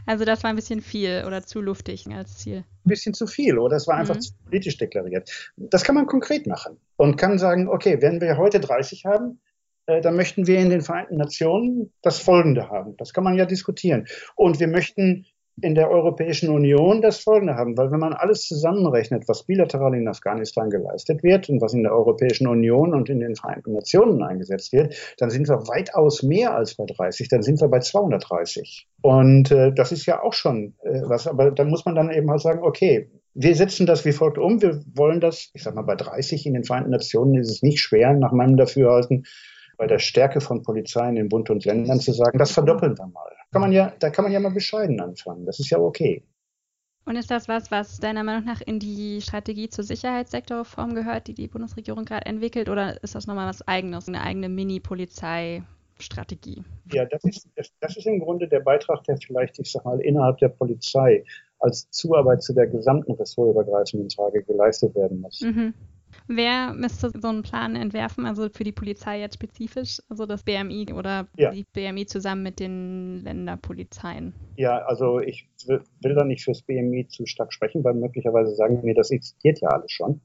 B: Also das war ein bisschen viel oder zu luftig als Ziel.
A: Ein bisschen zu viel oder es war einfach mhm. zu politisch deklariert. Das kann man konkret machen und kann sagen, okay, wenn wir heute 30 haben, äh, dann möchten wir in den Vereinten Nationen das Folgende haben. Das kann man ja diskutieren. Und wir möchten in der Europäischen Union das Folgende haben, weil wenn man alles zusammenrechnet, was bilateral in Afghanistan geleistet wird und was in der Europäischen Union und in den Vereinten Nationen eingesetzt wird, dann sind wir weitaus mehr als bei 30, dann sind wir bei 230. Und äh, das ist ja auch schon äh, was, aber dann muss man dann eben halt sagen, okay, wir setzen das wie folgt um, wir wollen das, ich sag mal, bei 30 in den Vereinten Nationen ist es nicht schwer, nach meinem Dafürhalten, bei der Stärke von Polizei in den Bund und Ländern zu sagen, das verdoppeln wir mal. Kann man ja, da kann man ja mal bescheiden anfangen. Das ist ja okay.
B: Und ist das was, was deiner Meinung nach in die Strategie zur Sicherheitssektorreform gehört, die die Bundesregierung gerade entwickelt, oder ist das nochmal was Eigenes, eine eigene Mini-Polizei-Strategie?
A: Ja, das ist, das ist im Grunde der Beitrag, der vielleicht, ich sag mal, innerhalb der Polizei als Zuarbeit zu der gesamten ressortübergreifenden Frage geleistet werden muss. Mhm.
B: Wer müsste so einen Plan entwerfen, also für die Polizei jetzt spezifisch, also das BMI oder ja. die BMI zusammen mit den Länderpolizeien?
A: Ja, also ich will da nicht fürs BMI zu stark sprechen, weil möglicherweise sagen mir, das existiert ja alles schon.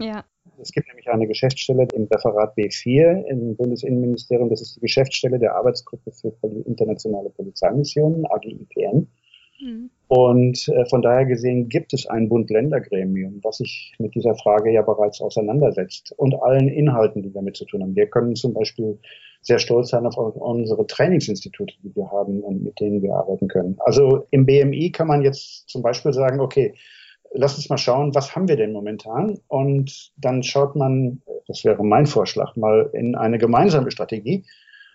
A: Ja. Es gibt nämlich eine Geschäftsstelle im Referat B4 im Bundesinnenministerium, das ist die Geschäftsstelle der Arbeitsgruppe für internationale Polizeimissionen, AGIPN. Mhm. Und äh, von daher gesehen gibt es ein Bund-Länder-Gremium, was sich mit dieser Frage ja bereits auseinandersetzt und allen Inhalten, die damit zu tun haben. Wir können zum Beispiel sehr stolz sein auf unsere Trainingsinstitute, die wir haben und mit denen wir arbeiten können. Also im BMI kann man jetzt zum Beispiel sagen, okay, lass uns mal schauen, was haben wir denn momentan? Und dann schaut man, das wäre mein Vorschlag, mal in eine gemeinsame Strategie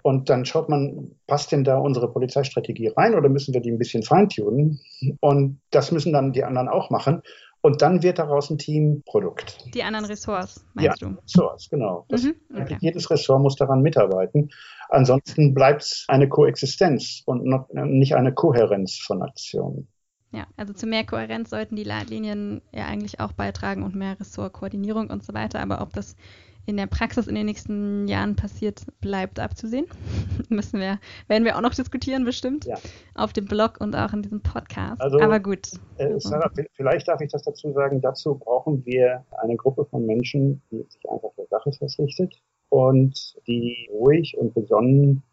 A: und dann schaut man, passt denn da unsere Polizeistrategie rein oder müssen wir die ein bisschen feintunen? Und das müssen dann die anderen auch machen. Und dann wird daraus ein Teamprodukt.
B: Die anderen Ressorts, meinst
A: ja, du? Ressorts, genau. Mhm, okay. Jedes Ressort muss daran mitarbeiten. Ansonsten bleibt es eine Koexistenz und nicht eine Kohärenz von Aktionen.
B: Ja, also zu mehr Kohärenz sollten die Leitlinien ja eigentlich auch beitragen und mehr Ressortkoordinierung und so weiter. Aber ob das in der Praxis in den nächsten Jahren passiert, bleibt abzusehen. Müssen wir, werden wir auch noch diskutieren, bestimmt. Ja. Auf dem Blog und auch in diesem Podcast. Also, Aber gut.
A: Äh, Sarah, vielleicht darf ich das dazu sagen. Dazu brauchen wir eine Gruppe von Menschen, die sich einfach der Sache verpflichtet und die ruhig und besonnen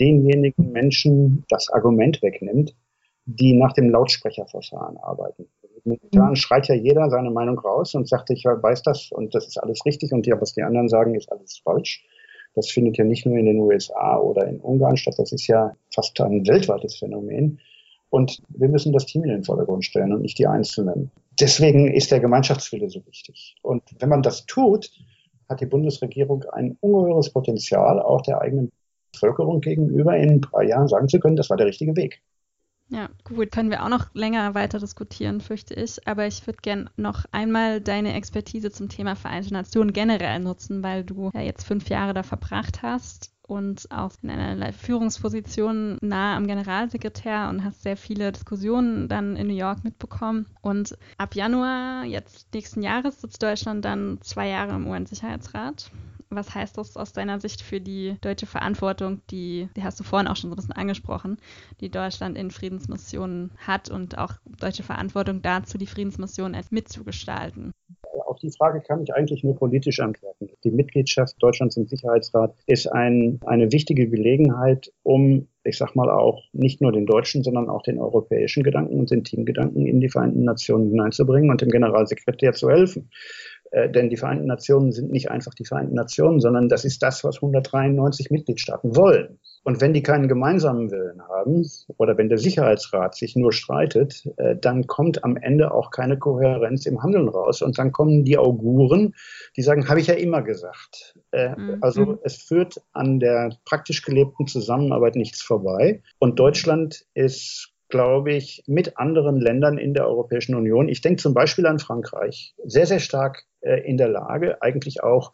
A: denjenigen Menschen das Argument wegnimmt, die nach dem Lautsprecherverfahren arbeiten. Momentan mhm. schreit ja jeder seine Meinung raus und sagt, ich weiß das und das ist alles richtig und ja, was die anderen sagen, ist alles falsch. Das findet ja nicht nur in den USA oder in Ungarn statt, das ist ja fast ein weltweites Phänomen. Und wir müssen das Team in den Vordergrund stellen und nicht die Einzelnen. Deswegen ist der Gemeinschaftswille so wichtig. Und wenn man das tut, hat die Bundesregierung ein ungeheures Potenzial, auch der eigenen Bevölkerung gegenüber in ein paar Jahren sagen zu können, das war der richtige Weg.
B: Ja, gut, können wir auch noch länger weiter diskutieren, fürchte ich. Aber ich würde gerne noch einmal deine Expertise zum Thema Vereinte Nationen generell nutzen, weil du ja jetzt fünf Jahre da verbracht hast und auch in einer Führungsposition nahe am Generalsekretär und hast sehr viele Diskussionen dann in New York mitbekommen. Und ab Januar jetzt nächsten Jahres sitzt Deutschland dann zwei Jahre im UN-Sicherheitsrat was heißt das aus deiner Sicht für die deutsche Verantwortung, die, die hast du vorhin auch schon so ein bisschen angesprochen, die Deutschland in Friedensmissionen hat und auch deutsche Verantwortung dazu, die Friedensmissionen mitzugestalten?
A: Auf die Frage kann ich eigentlich nur politisch antworten. Die Mitgliedschaft Deutschlands im Sicherheitsrat ist ein, eine wichtige Gelegenheit, um ich sag mal auch nicht nur den deutschen, sondern auch den europäischen Gedanken und den Teamgedanken in die Vereinten Nationen hineinzubringen und dem Generalsekretär zu helfen. Äh, denn die Vereinten Nationen sind nicht einfach die Vereinten Nationen, sondern das ist das, was 193 Mitgliedstaaten wollen. Und wenn die keinen gemeinsamen Willen haben oder wenn der Sicherheitsrat sich nur streitet, äh, dann kommt am Ende auch keine Kohärenz im Handeln raus. Und dann kommen die Auguren, die sagen, habe ich ja immer gesagt. Äh, mhm. Also es führt an der praktisch gelebten Zusammenarbeit nichts vorbei. Und Deutschland ist glaube ich, mit anderen Ländern in der Europäischen Union. Ich denke zum Beispiel an Frankreich, sehr, sehr stark äh, in der Lage, eigentlich auch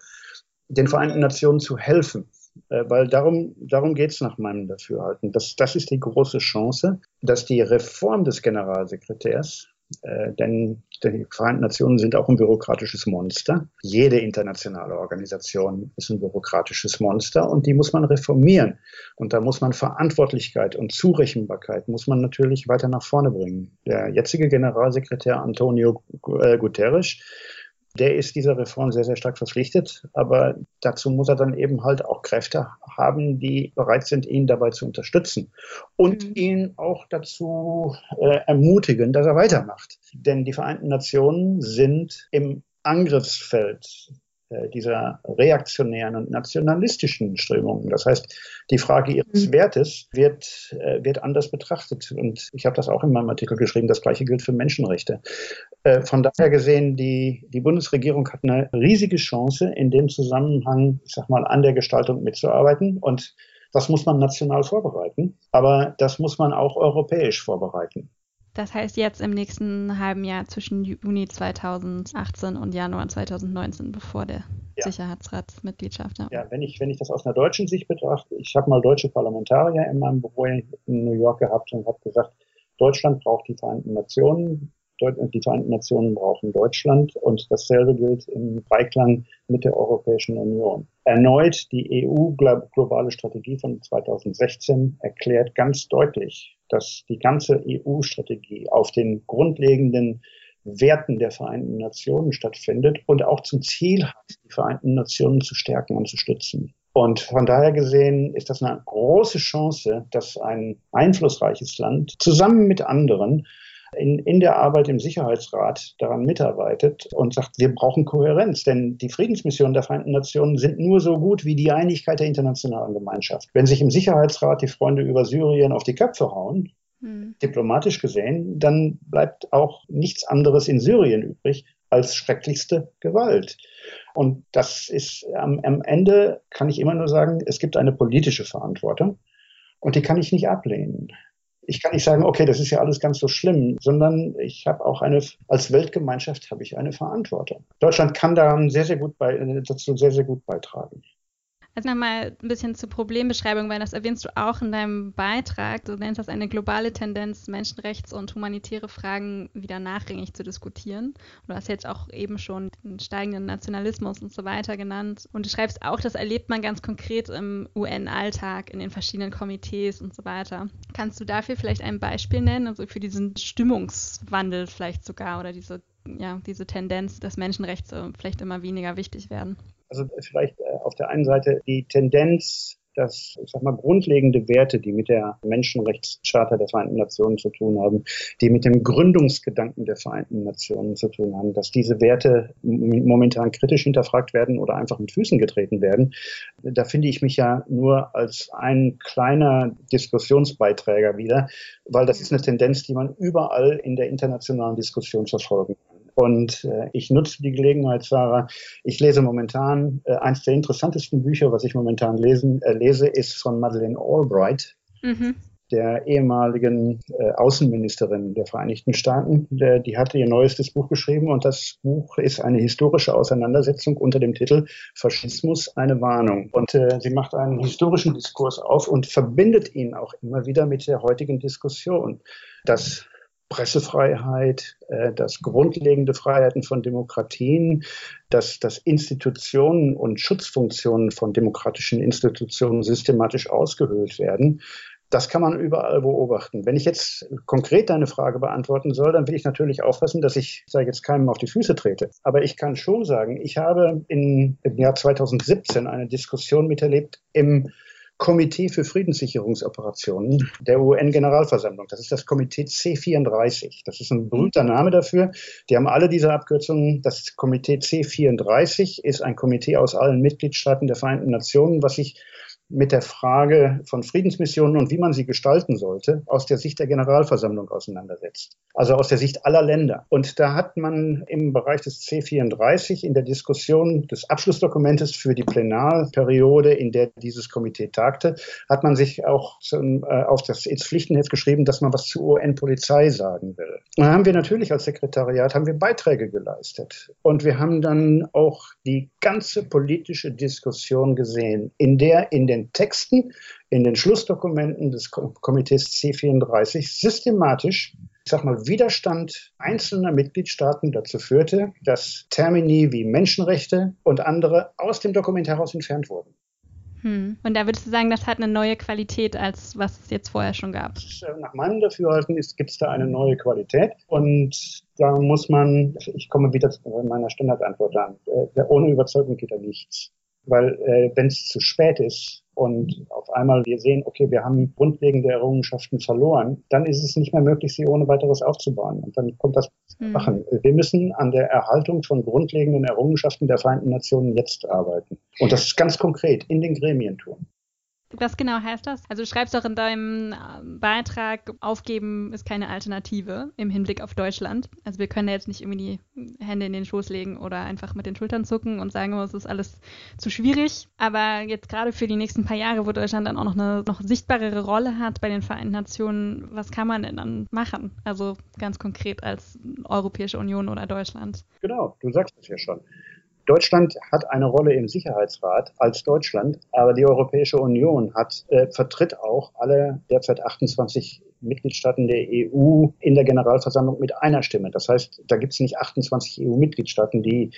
A: den Vereinten Nationen zu helfen. Äh, weil darum, darum geht es nach meinem Dafürhalten. Das, das ist die große Chance, dass die Reform des Generalsekretärs äh, denn die Vereinten Nationen sind auch ein bürokratisches Monster. Jede internationale Organisation ist ein bürokratisches Monster und die muss man reformieren. Und da muss man Verantwortlichkeit und Zurechenbarkeit muss man natürlich weiter nach vorne bringen. Der jetzige Generalsekretär Antonio äh, Guterres der ist dieser Reform sehr, sehr stark verpflichtet. Aber dazu muss er dann eben halt auch Kräfte haben, die bereit sind, ihn dabei zu unterstützen und mhm. ihn auch dazu äh, ermutigen, dass er weitermacht. Denn die Vereinten Nationen sind im Angriffsfeld äh, dieser reaktionären und nationalistischen Strömungen. Das heißt, die Frage ihres mhm. Wertes wird, äh, wird anders betrachtet. Und ich habe das auch in meinem Artikel geschrieben, das gleiche gilt für Menschenrechte. Äh, von daher gesehen, die, die Bundesregierung hat eine riesige Chance, in dem Zusammenhang, ich sag mal, an der Gestaltung mitzuarbeiten. Und das muss man national vorbereiten, aber das muss man auch europäisch vorbereiten.
B: Das heißt jetzt im nächsten halben Jahr zwischen Juni 2018 und Januar 2019, bevor der ja. Sicherheitsratsmitgliedschaft.
A: Ja. ja, wenn, ich, wenn ich das aus einer deutschen Sicht betrachte, ich habe mal deutsche Parlamentarier in meinem Büro in New York gehabt und habe gesagt, Deutschland braucht die Vereinten Nationen, die Vereinten Nationen brauchen Deutschland und dasselbe gilt im Beiklang mit der Europäischen Union. Erneut die EU-globale Strategie von 2016 erklärt ganz deutlich, dass die ganze EU-Strategie auf den grundlegenden Werten der Vereinten Nationen stattfindet und auch zum Ziel hat, die Vereinten Nationen zu stärken und zu stützen. Und von daher gesehen ist das eine große Chance, dass ein einflussreiches Land zusammen mit anderen in, in der Arbeit im Sicherheitsrat daran mitarbeitet und sagt, wir brauchen Kohärenz, denn die Friedensmissionen der Vereinten Nationen sind nur so gut wie die Einigkeit der internationalen Gemeinschaft. Wenn sich im Sicherheitsrat die Freunde über Syrien auf die Köpfe hauen, hm. diplomatisch gesehen, dann bleibt auch nichts anderes in Syrien übrig als schrecklichste Gewalt. Und das ist am, am Ende, kann ich immer nur sagen, es gibt eine politische Verantwortung und die kann ich nicht ablehnen ich kann nicht sagen, okay, das ist ja alles ganz so schlimm, sondern ich habe auch eine, als Weltgemeinschaft habe ich eine Verantwortung. Deutschland kann daran sehr, sehr gut bei, dazu sehr, sehr gut beitragen.
B: Also nochmal ein bisschen zur Problembeschreibung, weil das erwähnst du auch in deinem Beitrag. Du nennst das eine globale Tendenz, Menschenrechts- und humanitäre Fragen wieder nachrangig zu diskutieren. Du hast jetzt auch eben schon den steigenden Nationalismus und so weiter genannt. Und du schreibst auch, das erlebt man ganz konkret im UN-Alltag, in den verschiedenen Komitees und so weiter. Kannst du dafür vielleicht ein Beispiel nennen, also für diesen Stimmungswandel vielleicht sogar oder diese, ja, diese Tendenz, dass Menschenrechte vielleicht immer weniger wichtig werden?
A: Also vielleicht äh, auf der einen Seite die Tendenz, dass, ich sag mal, grundlegende Werte, die mit der Menschenrechtscharta der Vereinten Nationen zu tun haben, die mit dem Gründungsgedanken der Vereinten Nationen zu tun haben, dass diese Werte momentan kritisch hinterfragt werden oder einfach mit Füßen getreten werden. Da finde ich mich ja nur als ein kleiner Diskussionsbeiträger wieder, weil das ist eine Tendenz, die man überall in der internationalen Diskussion verfolgen kann. Und äh, ich nutze die Gelegenheit, Sarah. Ich lese momentan, äh, eines der interessantesten Bücher, was ich momentan lesen, äh, lese, ist von Madeleine Albright. Mhm der ehemaligen äh, Außenministerin der Vereinigten Staaten. Der, die hatte ihr neuestes Buch geschrieben und das Buch ist eine historische Auseinandersetzung unter dem Titel Faschismus eine Warnung. Und äh, sie macht einen historischen Diskurs auf und verbindet ihn auch immer wieder mit der heutigen Diskussion. Das Pressefreiheit, äh, dass grundlegende Freiheiten von Demokratien, dass, dass Institutionen und Schutzfunktionen von demokratischen Institutionen systematisch ausgehöhlt werden. Das kann man überall beobachten. Wenn ich jetzt konkret deine Frage beantworten soll, dann will ich natürlich aufpassen, dass ich, sage jetzt keinem auf die Füße trete. Aber ich kann schon sagen, ich habe in, im Jahr 2017 eine Diskussion miterlebt im Komitee für Friedenssicherungsoperationen der UN-Generalversammlung. Das ist das Komitee C34. Das ist ein berühmter Name dafür. Die haben alle diese Abkürzungen. Das Komitee C34 ist ein Komitee aus allen Mitgliedstaaten der Vereinten Nationen, was sich mit der Frage von Friedensmissionen und wie man sie gestalten sollte, aus der Sicht der Generalversammlung auseinandersetzt. Also aus der Sicht aller Länder. Und da hat man im Bereich des C34 in der Diskussion des Abschlussdokumentes für die Plenarperiode, in der dieses Komitee tagte, hat man sich auch zum, äh, auf das ins Pflichtenheft geschrieben, dass man was zur UN-Polizei sagen will. Und dann haben wir natürlich als Sekretariat haben wir Beiträge geleistet. Und wir haben dann auch die ganze politische Diskussion gesehen, in der in den den Texten, in den Schlussdokumenten des Komitees C34 systematisch ich sag mal, Widerstand einzelner Mitgliedstaaten dazu führte, dass Termini wie Menschenrechte und andere aus dem Dokument heraus entfernt wurden.
B: Hm. Und da würdest du sagen, das hat eine neue Qualität, als was es jetzt vorher schon gab?
A: Äh, nach meinem Dafürhalten gibt es da eine neue Qualität. Und da muss man, ich komme wieder zu meiner Standardantwort an, äh, ohne Überzeugung geht da nichts. Weil äh, wenn es zu spät ist, und auf einmal wir sehen, okay, wir haben grundlegende Errungenschaften verloren, dann ist es nicht mehr möglich, sie ohne weiteres aufzubauen. Und dann kommt das mhm. Machen. Wir müssen an der Erhaltung von grundlegenden Errungenschaften der Vereinten Nationen jetzt arbeiten. Und das ist ganz konkret in den Gremien tun.
B: Was genau heißt das? Also du schreibst doch in deinem ähm, Beitrag, aufgeben ist keine Alternative im Hinblick auf Deutschland. Also wir können ja jetzt nicht irgendwie die Hände in den Schoß legen oder einfach mit den Schultern zucken und sagen, oh, es ist alles zu schwierig. Aber jetzt gerade für die nächsten paar Jahre, wo Deutschland dann auch noch eine noch sichtbarere Rolle hat bei den Vereinten Nationen, was kann man denn dann machen? Also ganz konkret als Europäische Union oder Deutschland.
A: Genau, du sagst es ja schon. Deutschland hat eine Rolle im Sicherheitsrat als Deutschland, aber die Europäische Union hat, äh, vertritt auch alle derzeit 28 Mitgliedstaaten der EU in der Generalversammlung mit einer Stimme. Das heißt, da gibt es nicht 28 EU-Mitgliedstaaten, die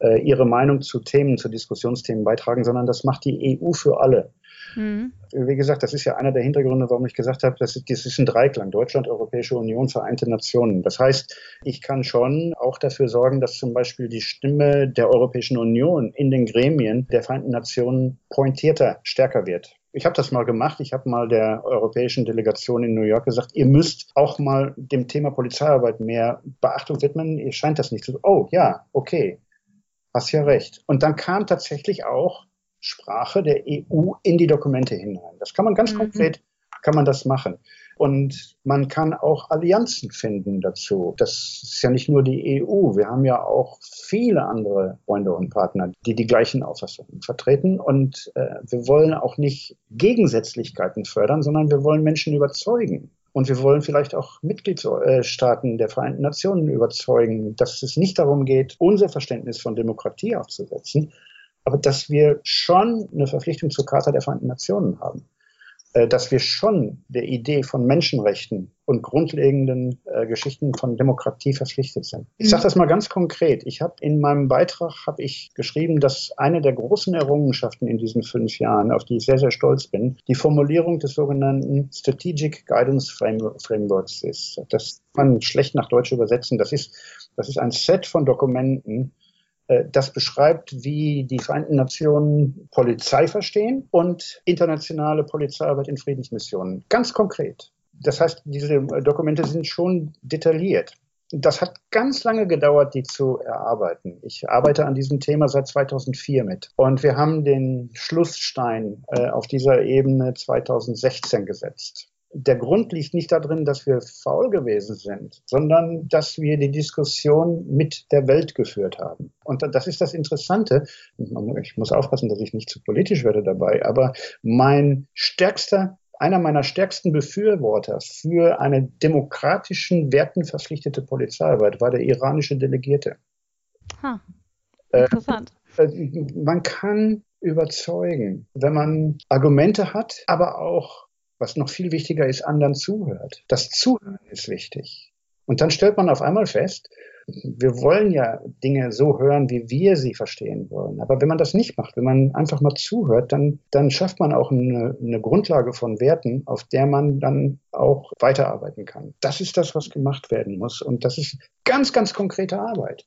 A: äh, ihre Meinung zu Themen, zu Diskussionsthemen beitragen, sondern das macht die EU für alle. Mhm. Wie gesagt, das ist ja einer der Hintergründe, warum ich gesagt habe, das ist, das ist ein Dreiklang. Deutschland, Europäische Union, Vereinte Nationen. Das heißt, ich kann schon auch dafür sorgen, dass zum Beispiel die Stimme der Europäischen Union in den Gremien der Vereinten Nationen pointierter, stärker wird. Ich habe das mal gemacht. Ich habe mal der europäischen Delegation in New York gesagt, ihr müsst auch mal dem Thema Polizeiarbeit mehr Beachtung widmen. Ihr scheint das nicht zu. Oh ja, okay, hast ja recht. Und dann kam tatsächlich auch Sprache der EU in die Dokumente hinein. Das kann man ganz mhm. konkret, kann man das machen. Und man kann auch Allianzen finden dazu. Das ist ja nicht nur die EU. Wir haben ja auch viele andere Freunde und Partner, die die gleichen Auffassungen vertreten. Und äh, wir wollen auch nicht Gegensätzlichkeiten fördern, sondern wir wollen Menschen überzeugen. Und wir wollen vielleicht auch Mitgliedstaaten der Vereinten Nationen überzeugen, dass es nicht darum geht, unser Verständnis von Demokratie aufzusetzen, aber dass wir schon eine Verpflichtung zur Charta der Vereinten Nationen haben. Äh, dass wir schon der Idee von Menschenrechten und grundlegenden äh, Geschichten von Demokratie verpflichtet sind. Ich sage das mal ganz konkret. Ich habe in meinem Beitrag habe ich geschrieben, dass eine der großen Errungenschaften in diesen fünf Jahren, auf die ich sehr sehr stolz bin, die Formulierung des sogenannten Strategic Guidance Frameworks ist. Das kann man schlecht nach Deutsch übersetzen. Das ist das ist ein Set von Dokumenten, das beschreibt, wie die Vereinten Nationen Polizei verstehen und internationale Polizeiarbeit in Friedensmissionen. Ganz konkret. Das heißt, diese Dokumente sind schon detailliert. Das hat ganz lange gedauert, die zu erarbeiten. Ich arbeite an diesem Thema seit 2004 mit. Und wir haben den Schlussstein äh, auf dieser Ebene 2016 gesetzt der Grund liegt nicht darin, dass wir faul gewesen sind, sondern dass wir die Diskussion mit der Welt geführt haben. Und das ist das Interessante. Ich muss aufpassen, dass ich nicht zu politisch werde dabei, aber mein stärkster einer meiner stärksten Befürworter für eine demokratischen, Werten verpflichtete Polizeiarbeit war der iranische Delegierte.
B: Ha, interessant.
A: Äh, man kann überzeugen, wenn man Argumente hat, aber auch was noch viel wichtiger ist, anderen zuhört. Das Zuhören ist wichtig. Und dann stellt man auf einmal fest, wir wollen ja Dinge so hören, wie wir sie verstehen wollen. Aber wenn man das nicht macht, wenn man einfach mal zuhört, dann, dann schafft man auch eine, eine Grundlage von Werten, auf der man dann auch weiterarbeiten kann. Das ist das, was gemacht werden muss. Und das ist ganz, ganz konkrete Arbeit.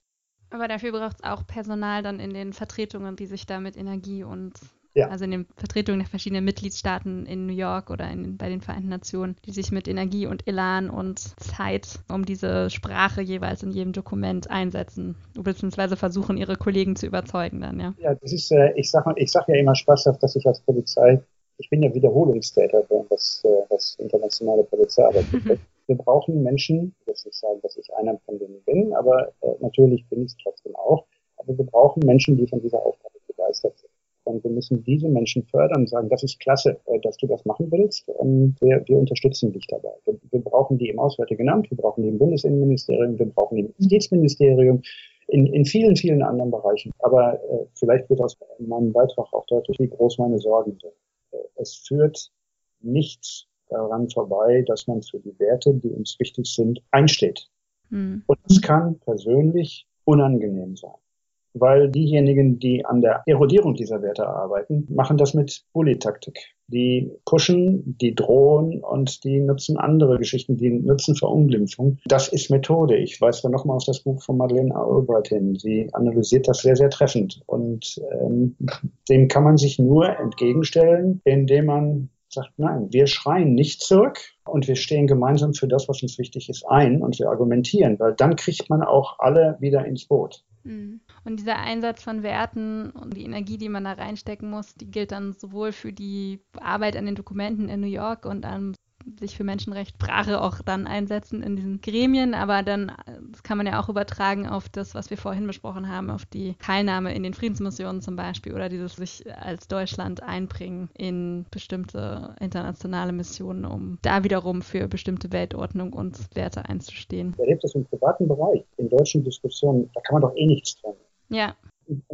B: Aber dafür braucht es auch Personal dann in den Vertretungen, die sich da mit Energie und Ja. Also in den Vertretungen der verschiedenen Mitgliedstaaten in New York oder in, bei den Vereinten Nationen, die sich mit Energie und Elan und Zeit um diese Sprache jeweils in jedem Dokument einsetzen, beziehungsweise versuchen, ihre Kollegen zu überzeugen dann, ja.
A: Ja, das ist, äh, ich sage ich sag ja immer spaßhaft, dass ich als Polizei, ich bin ja Wiederholungstäter, was, äh, was internationale Polizeiarbeit betrifft. Wir brauchen Menschen, ich will nicht sagen, dass ich einer von denen bin, aber äh, natürlich bin ich es trotzdem auch, aber wir brauchen Menschen, die von dieser Aufgabe begeistert sind. Und wir müssen diese Menschen fördern und sagen, das ist klasse, äh, dass du das machen willst. Und wir, wir unterstützen dich dabei. Wir, wir brauchen die im Auswärtigen Amt, wir brauchen die im Bundesinnenministerium, wir brauchen die im Justizministerium, in, in vielen, vielen anderen Bereichen. Aber äh, vielleicht wird aus meinem Beitrag auch deutlich, wie groß meine Sorgen sind. Äh, es führt nichts daran vorbei, dass man für die Werte, die uns wichtig sind, einsteht. Mhm. Und es kann persönlich unangenehm sein weil diejenigen, die an der Erodierung dieser Werte arbeiten, machen das mit Bully-Taktik. Die pushen, die drohen und die nutzen andere Geschichten, die nutzen Verunglimpfung. Das ist Methode. Ich weise da nochmal auf das Buch von Madeleine Albright hin. Sie analysiert das sehr, sehr treffend. Und ähm, dem kann man sich nur entgegenstellen, indem man sagt, nein, wir schreien nicht zurück und wir stehen gemeinsam für das, was uns wichtig ist, ein und wir argumentieren, weil dann kriegt man auch alle wieder ins Boot.
B: Mhm. Und dieser Einsatz von Werten und die Energie, die man da reinstecken muss, die gilt dann sowohl für die Arbeit an den Dokumenten in New York und an sich für Menschenrechtssprache auch dann einsetzen in diesen Gremien, aber dann das kann man ja auch übertragen auf das, was wir vorhin besprochen haben, auf die Teilnahme in den Friedensmissionen zum Beispiel oder dieses sich als Deutschland einbringen in bestimmte internationale Missionen, um da wiederum für bestimmte Weltordnung und Werte einzustehen.
A: Ich erlebe das im privaten Bereich, in deutschen Diskussionen, da kann man doch eh nichts tun.
B: Ja.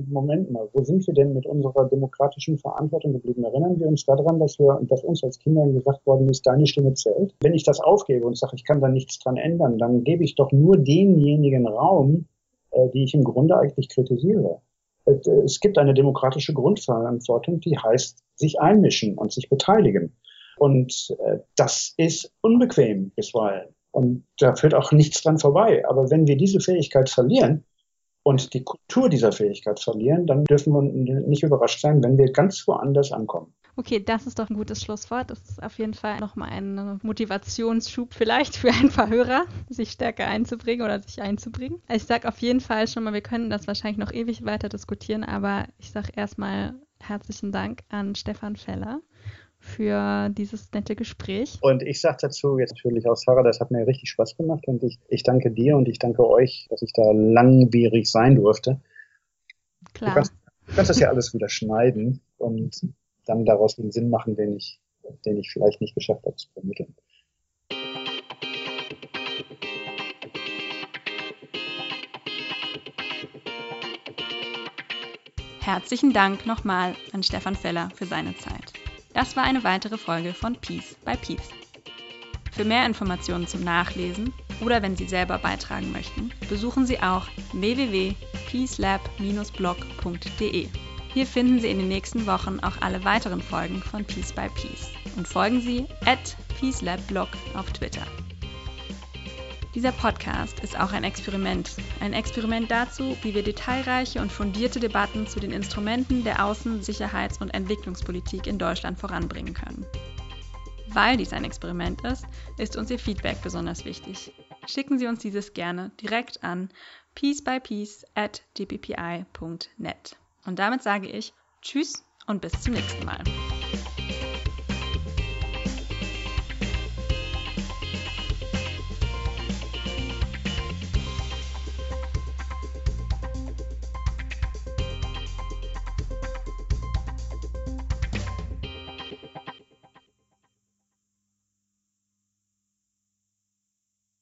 A: Moment mal, wo sind wir denn mit unserer demokratischen Verantwortung geblieben? Erinnern wir uns daran, dass wir, dass uns als Kindern gesagt worden ist, deine Stimme zählt? Wenn ich das aufgebe und sage, ich kann da nichts dran ändern, dann gebe ich doch nur denjenigen Raum, äh, die ich im Grunde eigentlich kritisiere. Es gibt eine demokratische Grundverantwortung, die heißt, sich einmischen und sich beteiligen. Und äh, das ist unbequem bisweilen. Und da führt auch nichts dran vorbei. Aber wenn wir diese Fähigkeit verlieren, und die Kultur dieser Fähigkeit verlieren, dann dürfen wir nicht überrascht sein, wenn wir ganz woanders ankommen.
B: Okay, das ist doch ein gutes Schlusswort. Das ist auf jeden Fall nochmal ein Motivationsschub vielleicht für ein paar Hörer, sich stärker einzubringen oder sich einzubringen. Ich sage auf jeden Fall schon mal, wir können das wahrscheinlich noch ewig weiter diskutieren, aber ich sage erstmal herzlichen Dank an Stefan Feller für dieses nette Gespräch.
A: Und ich sage dazu jetzt natürlich auch, Sarah, das hat mir richtig Spaß gemacht und ich, ich danke dir und ich danke euch, dass ich da langwierig sein durfte.
B: Klar.
A: Du kannst, du kannst das ja alles wieder schneiden und dann daraus den Sinn machen, den ich, den ich vielleicht nicht geschafft habe zu vermitteln.
B: Herzlichen Dank nochmal an Stefan Feller für seine Zeit. Das war eine weitere Folge von Peace by Peace. Für mehr Informationen zum Nachlesen oder wenn Sie selber beitragen möchten, besuchen Sie auch www.peacelab-blog.de. Hier finden Sie in den nächsten Wochen auch alle weiteren Folgen von Peace by Peace und folgen Sie at peacelabblog auf Twitter. Dieser Podcast ist auch ein Experiment. Ein Experiment dazu, wie wir detailreiche und fundierte Debatten zu den Instrumenten der Außen-, Sicherheits- und Entwicklungspolitik in Deutschland voranbringen können. Weil dies ein Experiment ist, ist uns Ihr Feedback besonders wichtig. Schicken Sie uns dieses gerne direkt an piecebypiece at dppi.net. Und damit sage ich Tschüss und bis zum nächsten Mal.